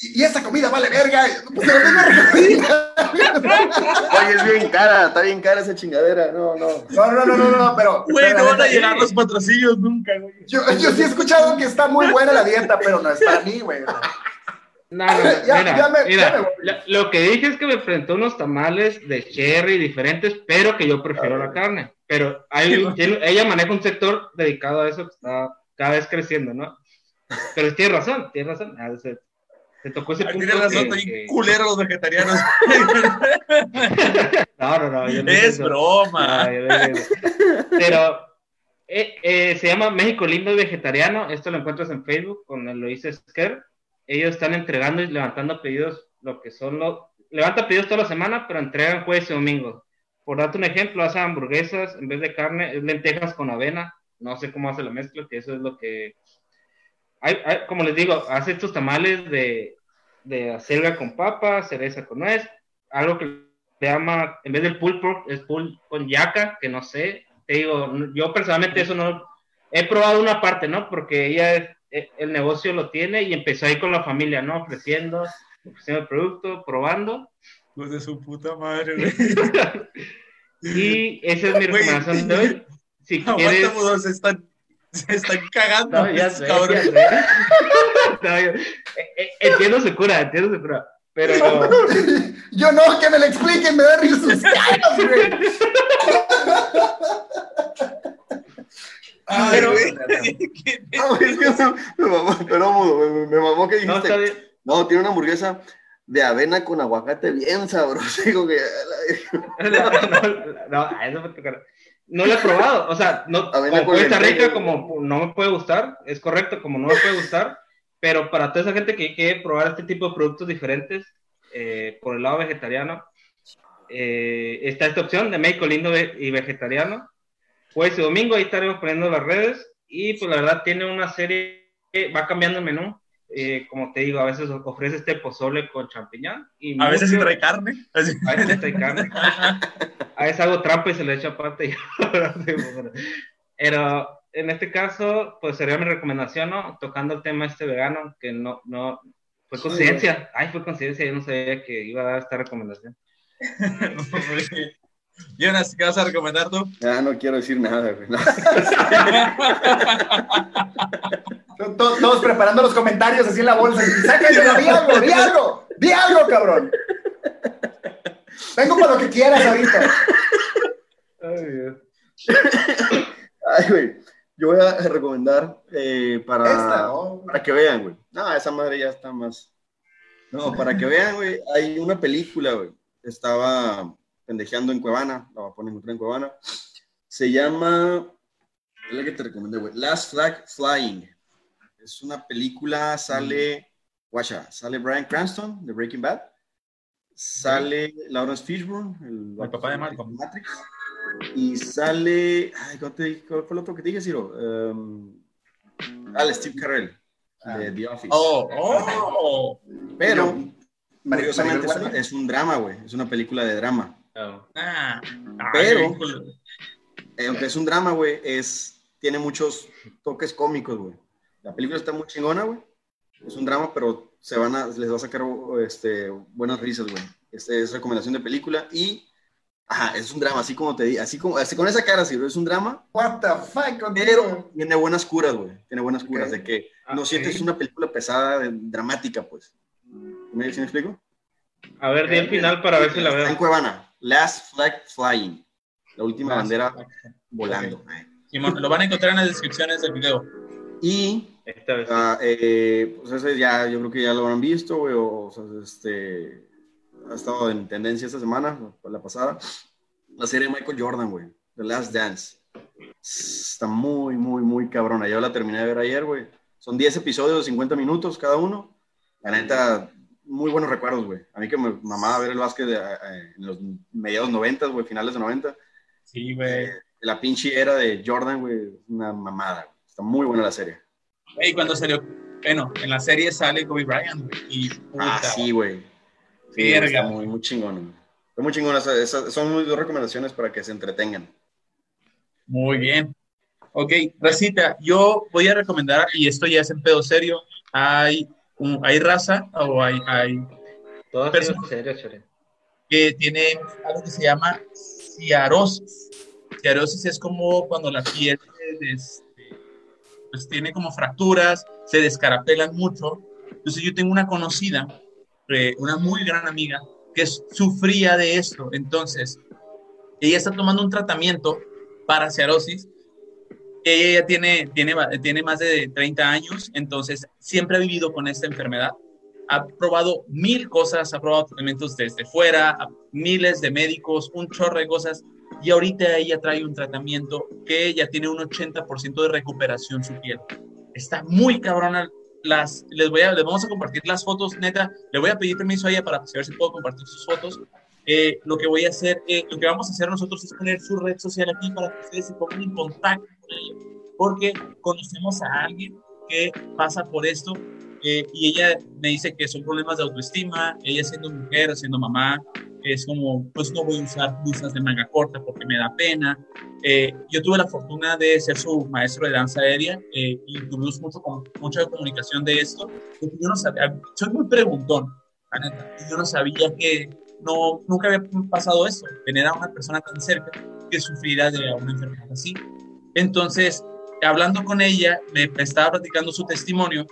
Y, esa comida vale verga. Pues, Oye, es bien cara, está bien cara esa chingadera. No, no. No, no, no, no, no, pero. Güey, no van a llegar los patrocinios nunca, güey. Yo, yo sí he escuchado que está muy buena la dieta, pero no es para mí, güey. No, no, mira, mira, lo que dije es que me enfrentó unos tamales de cherry diferentes, pero que yo prefiero la carne. Pero hay, ella maneja un sector dedicado a eso que está cada vez creciendo, ¿no? Pero tiene razón, tiene razón. Ah, se, tocó ese punto. Tiene razón, estoy culero los vegetarianos. no, no, no. es broma. pero eh, eh, se llama México Lindo y Vegetariano. Esto lo encuentras en Facebook con el Lois Esquer ellos están entregando y levantando pedidos, lo que son los, levanta pedidos toda la semana, pero entregan jueves y domingo. Por darte un ejemplo, hace hamburguesas, en vez de carne, es lentejas con avena, no sé cómo hace la mezcla, que eso es lo que, hay, como les digo, hace estos tamales de, de acelga con papa, cereza con nuez, algo que se llama, en vez del pulled pork, es pulled con yaca, que no sé, te digo, yo personalmente eso no, he probado una parte, ¿no? Porque ella es, eh, el negocio lo tiene y empezó ahí con la familia, ¿no? Ofreciendo, ofreciendo el producto, probando. Pues de su puta madre, güey. y esa es mi recomendación de hoy. Si quieres... se están, se están cagando. No, ya sé, cabrón. Eh, eh, entiendo su cura, entiendo su cura. Pero. Yo no, que me lo expliquen, me da risa sus caras, güey. pero, me, mamó, pero me, mamó que dijiste. No, tiene una hamburguesa de avena con aguacate bien sabroso. Digo que. no, no, no, no lo he probado. O sea, no, puede estar rica, como no me puede gustar. Es correcto, como no me puede gustar. Pero para toda esa gente que quiere probar este tipo de productos diferentes, eh, por el lado vegetariano, eh, está esta opción de México lindo y vegetariano jueves y domingo, ahí estaremos poniendo las redes y pues la verdad tiene una serie, va cambiando el menú, eh, como te digo, a veces ofrece este pozole con champiñón. Y a veces trae carne. A veces trae carne. a veces hago trampa y se le echa aparte. Pero en este caso, pues sería mi recomendación, ¿no? Tocando el tema este vegano, que no, no, fue coincidencia. Ay, fue coincidencia, yo no sabía que iba a dar esta recomendación. Jonas, ¿qué vas a recomendar tú? Ya no quiero decir nada, güey. Todos, preparando los comentarios así en la bolsa. Sáquenlo, di algo, di algo, di algo, cabrón. Vengo para lo que quieras ahorita. Ay, Dios. Ay, güey. Yo voy a recomendar eh, para, para que vean, güey. No, esa madre ya está más. No, para que vean, güey. Hay una película, güey. Estaba pendejeando en Cuevana, la voy a poner en Cuevana. Se llama, es la que te recomendé, güey, Last Flag Flying. Es una película, sale, guacha, sale Brian Cranston de Breaking Bad, sale Lawrence Fishburne, el, el papá de Malcolm. Matrix, y sale, ay, ¿cuál, fue el otro que te dije, Ciro? Um, ah, Steve Carell, de ah. The Office. Oh, oh. Pero, curiosamente, es un drama, güey, es una película de drama. Ah, pero, eh, aunque es un drama, güey, es, tiene muchos toques cómicos, güey. La película está muy chingona, güey. Es un drama, pero se van a, les va a sacar este, buenas risas, güey. Este es recomendación de película y Ajá, es un drama, así como te di, así como, así con esa cara, sí, es un drama. What the fuck, pero tiene buenas curas, güey. Tiene buenas curas de que no sientes una película pesada, dramática, pues. ¿Me, ¿Sí me explico? A ver, di el final para ver si la veo. En Cuevana, Last Flag Flying, la última bandera volando. lo van a encontrar en las descripciones del video. Y uh, eh, pues ese ya, yo creo que ya lo habrán visto, güey, o, o sea, este ha estado en tendencia esta semana, la pasada, la serie de Michael Jordan, güey, The Last Dance. Está muy, muy, muy cabrona. Yo la terminé de ver ayer, güey. Son 10 episodios de 50 minutos cada uno. La neta, muy buenos recuerdos, güey. A mí que me mamaba ver el básquet eh, en los mediados 90, güey, finales de 90. Sí, güey. Eh, la pinche era de Jordan, güey, una mamada. Está muy buena la serie. Y cuando salió, bueno, en la serie sale Kobe Bryant, güey. Y, ah, sí, güey. Sí, está muy, muy chingón. muy chingón. son muy dos recomendaciones para que se entretengan. Muy bien. Ok, Racita, yo voy a recomendar, y esto ya es en pedo serio, hay, hay raza o hay, hay personas serio, que tienen algo que se llama ciarosis. Ciarosis es como cuando la piel este, pues tiene como fracturas, se descarapelan mucho. Entonces yo tengo una conocida eh, una muy gran amiga que sufría de esto. Entonces, ella está tomando un tratamiento para cerosis. Ella tiene, tiene, tiene más de 30 años, entonces siempre ha vivido con esta enfermedad. Ha probado mil cosas, ha probado tratamientos desde fuera, miles de médicos, un chorro de cosas. Y ahorita ella trae un tratamiento que ya tiene un 80% de recuperación su piel. Está muy cabrona las, les, voy a, les vamos a compartir las fotos, neta, le voy a pedir permiso a ella para ver si puedo compartir sus fotos. Eh, lo que voy a hacer, eh, lo que vamos a hacer nosotros es poner su red social aquí para que ustedes se pongan en contacto con ella, porque conocemos a alguien que pasa por esto eh, y ella me dice que son problemas de autoestima, ella siendo mujer, siendo mamá, es como, pues no voy a usar blusas de manga corta porque me da pena. Eh, yo tuve la fortuna de ser su maestro de danza aérea eh, y tuvimos mucho, mucha comunicación de esto. Yo no sabía, soy muy preguntón, yo no sabía que no, nunca había pasado eso, tener a una persona tan cerca que sufriera de una enfermedad así. Entonces, hablando con ella, me estaba platicando su testimonio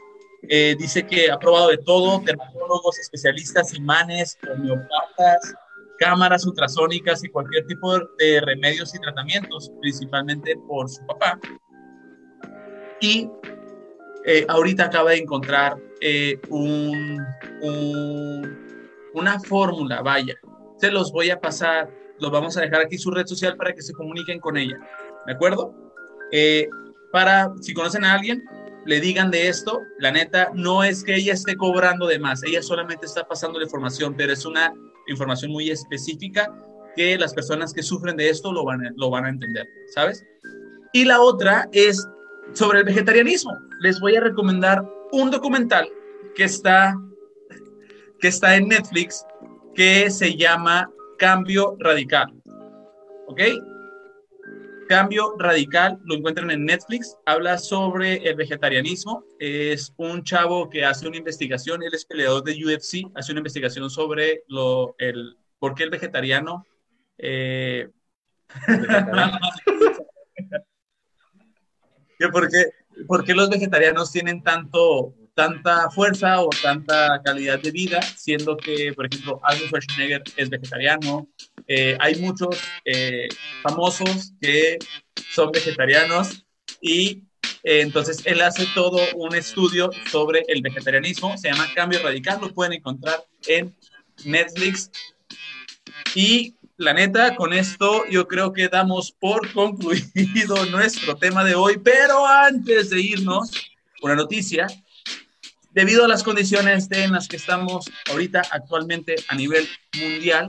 eh, dice que ha probado de todo, dermatólogos, especialistas, imanes, homeopatas, cámaras ultrasónicas y cualquier tipo de remedios y tratamientos, principalmente por su papá. Y eh, ahorita acaba de encontrar eh, un, una fórmula, vaya. Se los voy a pasar, los vamos a dejar aquí su red social para que se comuniquen con ella. ¿De acuerdo? para, si conocen a alguien, le digan de esto, la neta, no es que ella esté cobrando de más, ella solamente está pasando la información, pero es una información muy específica que las personas que sufren de esto lo van a, lo van a entender, ¿sabes? Y la otra es sobre el vegetarianismo. Les voy a recomendar un documental que está, que está en Netflix que se llama Cambio Radical. ¿Ok? Cambio Radical, lo encuentran en Netflix, habla sobre el vegetarianismo. Es un chavo que hace una investigación, él es peleador de UFC, hace una investigación sobre lo, el, por qué el vegetariano... Eh, ¿Por, qué, ¿Por qué los vegetarianos tienen tanto, tanta fuerza o tanta calidad de vida, siendo que, por ejemplo, Arnold Schwarzenegger es vegetariano, eh, hay muchos eh, famosos que son vegetarianos y eh, entonces él hace todo un estudio sobre el vegetarianismo, se llama Cambio Radical, lo pueden encontrar en Netflix. Y la neta, con esto yo creo que damos por concluido nuestro tema de hoy, pero antes de irnos, una noticia, debido a las condiciones en las que estamos ahorita actualmente a nivel mundial,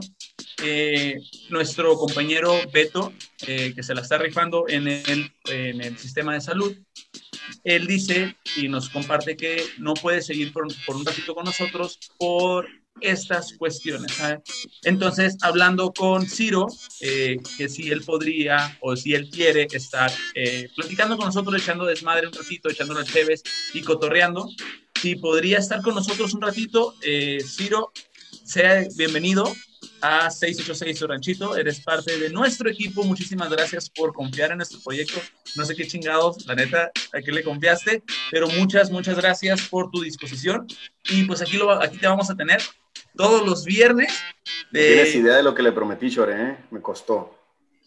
eh, nuestro compañero Beto, eh, que se la está rifando en el, en el sistema de salud, él dice y nos comparte que no puede seguir por, por un ratito con nosotros por estas cuestiones. Entonces, hablando con Ciro, eh, que si él podría o si él quiere estar platicando con nosotros, echando desmadre un ratito, echando las cheves y cotorreando, si podría estar con nosotros un ratito. Eh, Ciro, sea bienvenido a 686 Su Ranchito. Eres parte de nuestro equipo. Muchísimas gracias por confiar en nuestro proyecto. No sé qué chingados, la neta, a qué le confiaste, pero muchas, muchas gracias por tu disposición. Y pues aquí, lo, aquí te vamos a tener todos los viernes. De... Tienes idea de lo que le prometí, Chore, ¿eh? Me costó.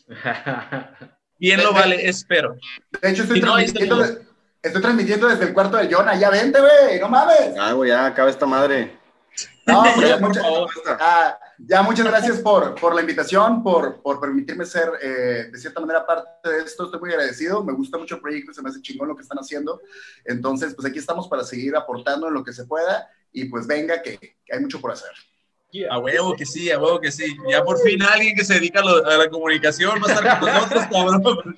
Bien lo vale, espero. De hecho, estoy, transmitiendo, estoy transmitiendo desde el cuarto de Jonah. Ya vente, güey, no mames. Ah, güey, ya acaba esta madre. No, ya, muchas, ah, ya muchas gracias por, por la invitación, por, por permitirme ser eh, de cierta manera parte de esto. Estoy muy agradecido. Me gusta mucho el proyecto, se me hace chingón lo que están haciendo. Entonces, pues aquí estamos para seguir aportando en lo que se pueda y pues venga, que, que hay mucho por hacer. A huevo que sí, a huevo que sí. Ya por fin alguien que se dedica a, la comunicación va a estar con nosotros, cabrón.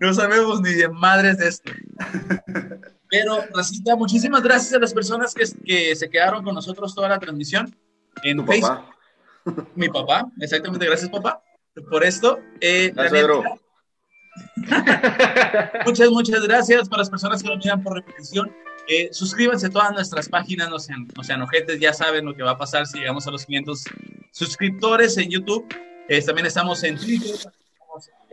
No sabemos ni de madres de esto. Pero, Racita, muchísimas gracias a las personas que, que se quedaron con nosotros toda la transmisión en Facebook. Mi papá, exactamente. Gracias, papá, por esto. Eh, muchas, muchas gracias para las personas que lo miran por repetición. Eh, suscríbanse a todas nuestras páginas, no sean, no sean ojetes, ya saben lo que va a pasar si llegamos a los 500 suscriptores en YouTube. Eh, también estamos en Twitter,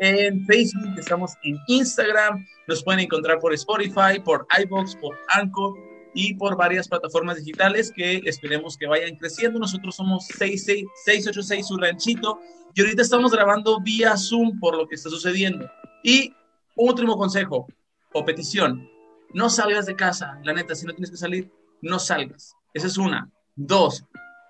en Facebook, estamos en Instagram, nos pueden encontrar por Spotify, por iBox, por Anchor y por varias plataformas digitales que esperemos que vayan creciendo. Nosotros somos 686 su ranchito y ahorita estamos grabando vía Zoom por lo que está sucediendo. Y último consejo o petición, no salgas de casa, la neta, si no tienes que salir, no salgas. Esa es una. Dos,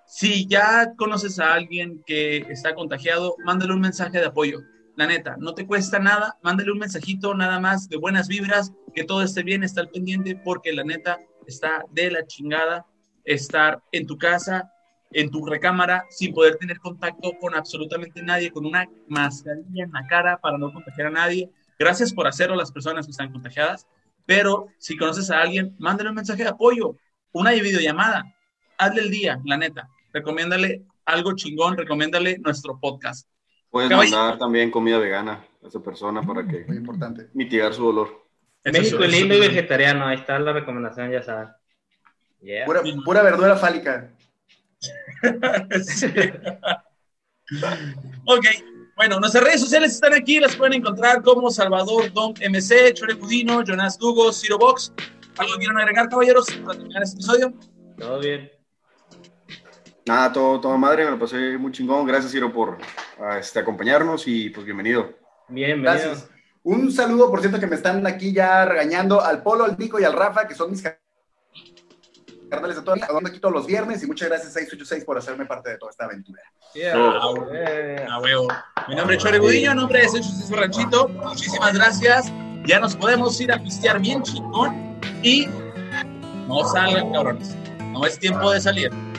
si ya conoces a alguien que está contagiado, mándale un mensaje de apoyo. La neta, no te cuesta nada, mándale un mensajito nada más de buenas vibras, que todo esté bien, está al pendiente, porque la neta está de la chingada estar en tu casa, en tu recámara, sin poder tener contacto con absolutamente nadie, con una mascarilla en la cara para no contagiar a nadie. Gracias por hacerlo las personas que están contagiadas. Pero si conoces a alguien, mándale un mensaje de apoyo, una videollamada, hazle el día, la neta. Recomiéndale algo chingón, recomiéndale nuestro podcast. Puedes mandar también comida vegana a esa persona para que Muy importante. mitigar su dolor. México lindo y vegetariano, ahí está la recomendación, ya saben. Pura, pura, verdura fálica. ok, bueno, nuestras redes sociales están aquí, las pueden encontrar como Salvador Don MC, Chore Cudino, Jonas Lugo, Ciro Box. ¿Algo quieren agregar, caballeros, para terminar este episodio? Todo bien. Nada, todo, todo madre, me lo pasé muy chingón. Gracias, Ciro, por este, acompañarnos y pues bienvenido. Bien, Gracias. Un saludo, por cierto, que me están aquí ya regañando al Polo, al Nico y al Rafa, que son mis carnales de todos, aquí todos los viernes y muchas gracias 686 por hacerme parte de toda esta aventura. A huevo. Mi nombre es Chore Gudiño, nombre es 686 Ranchito. Muchísimas gracias. Ya nos podemos ir a pistear bien chingón y no salgan cabrones. No es tiempo de salir.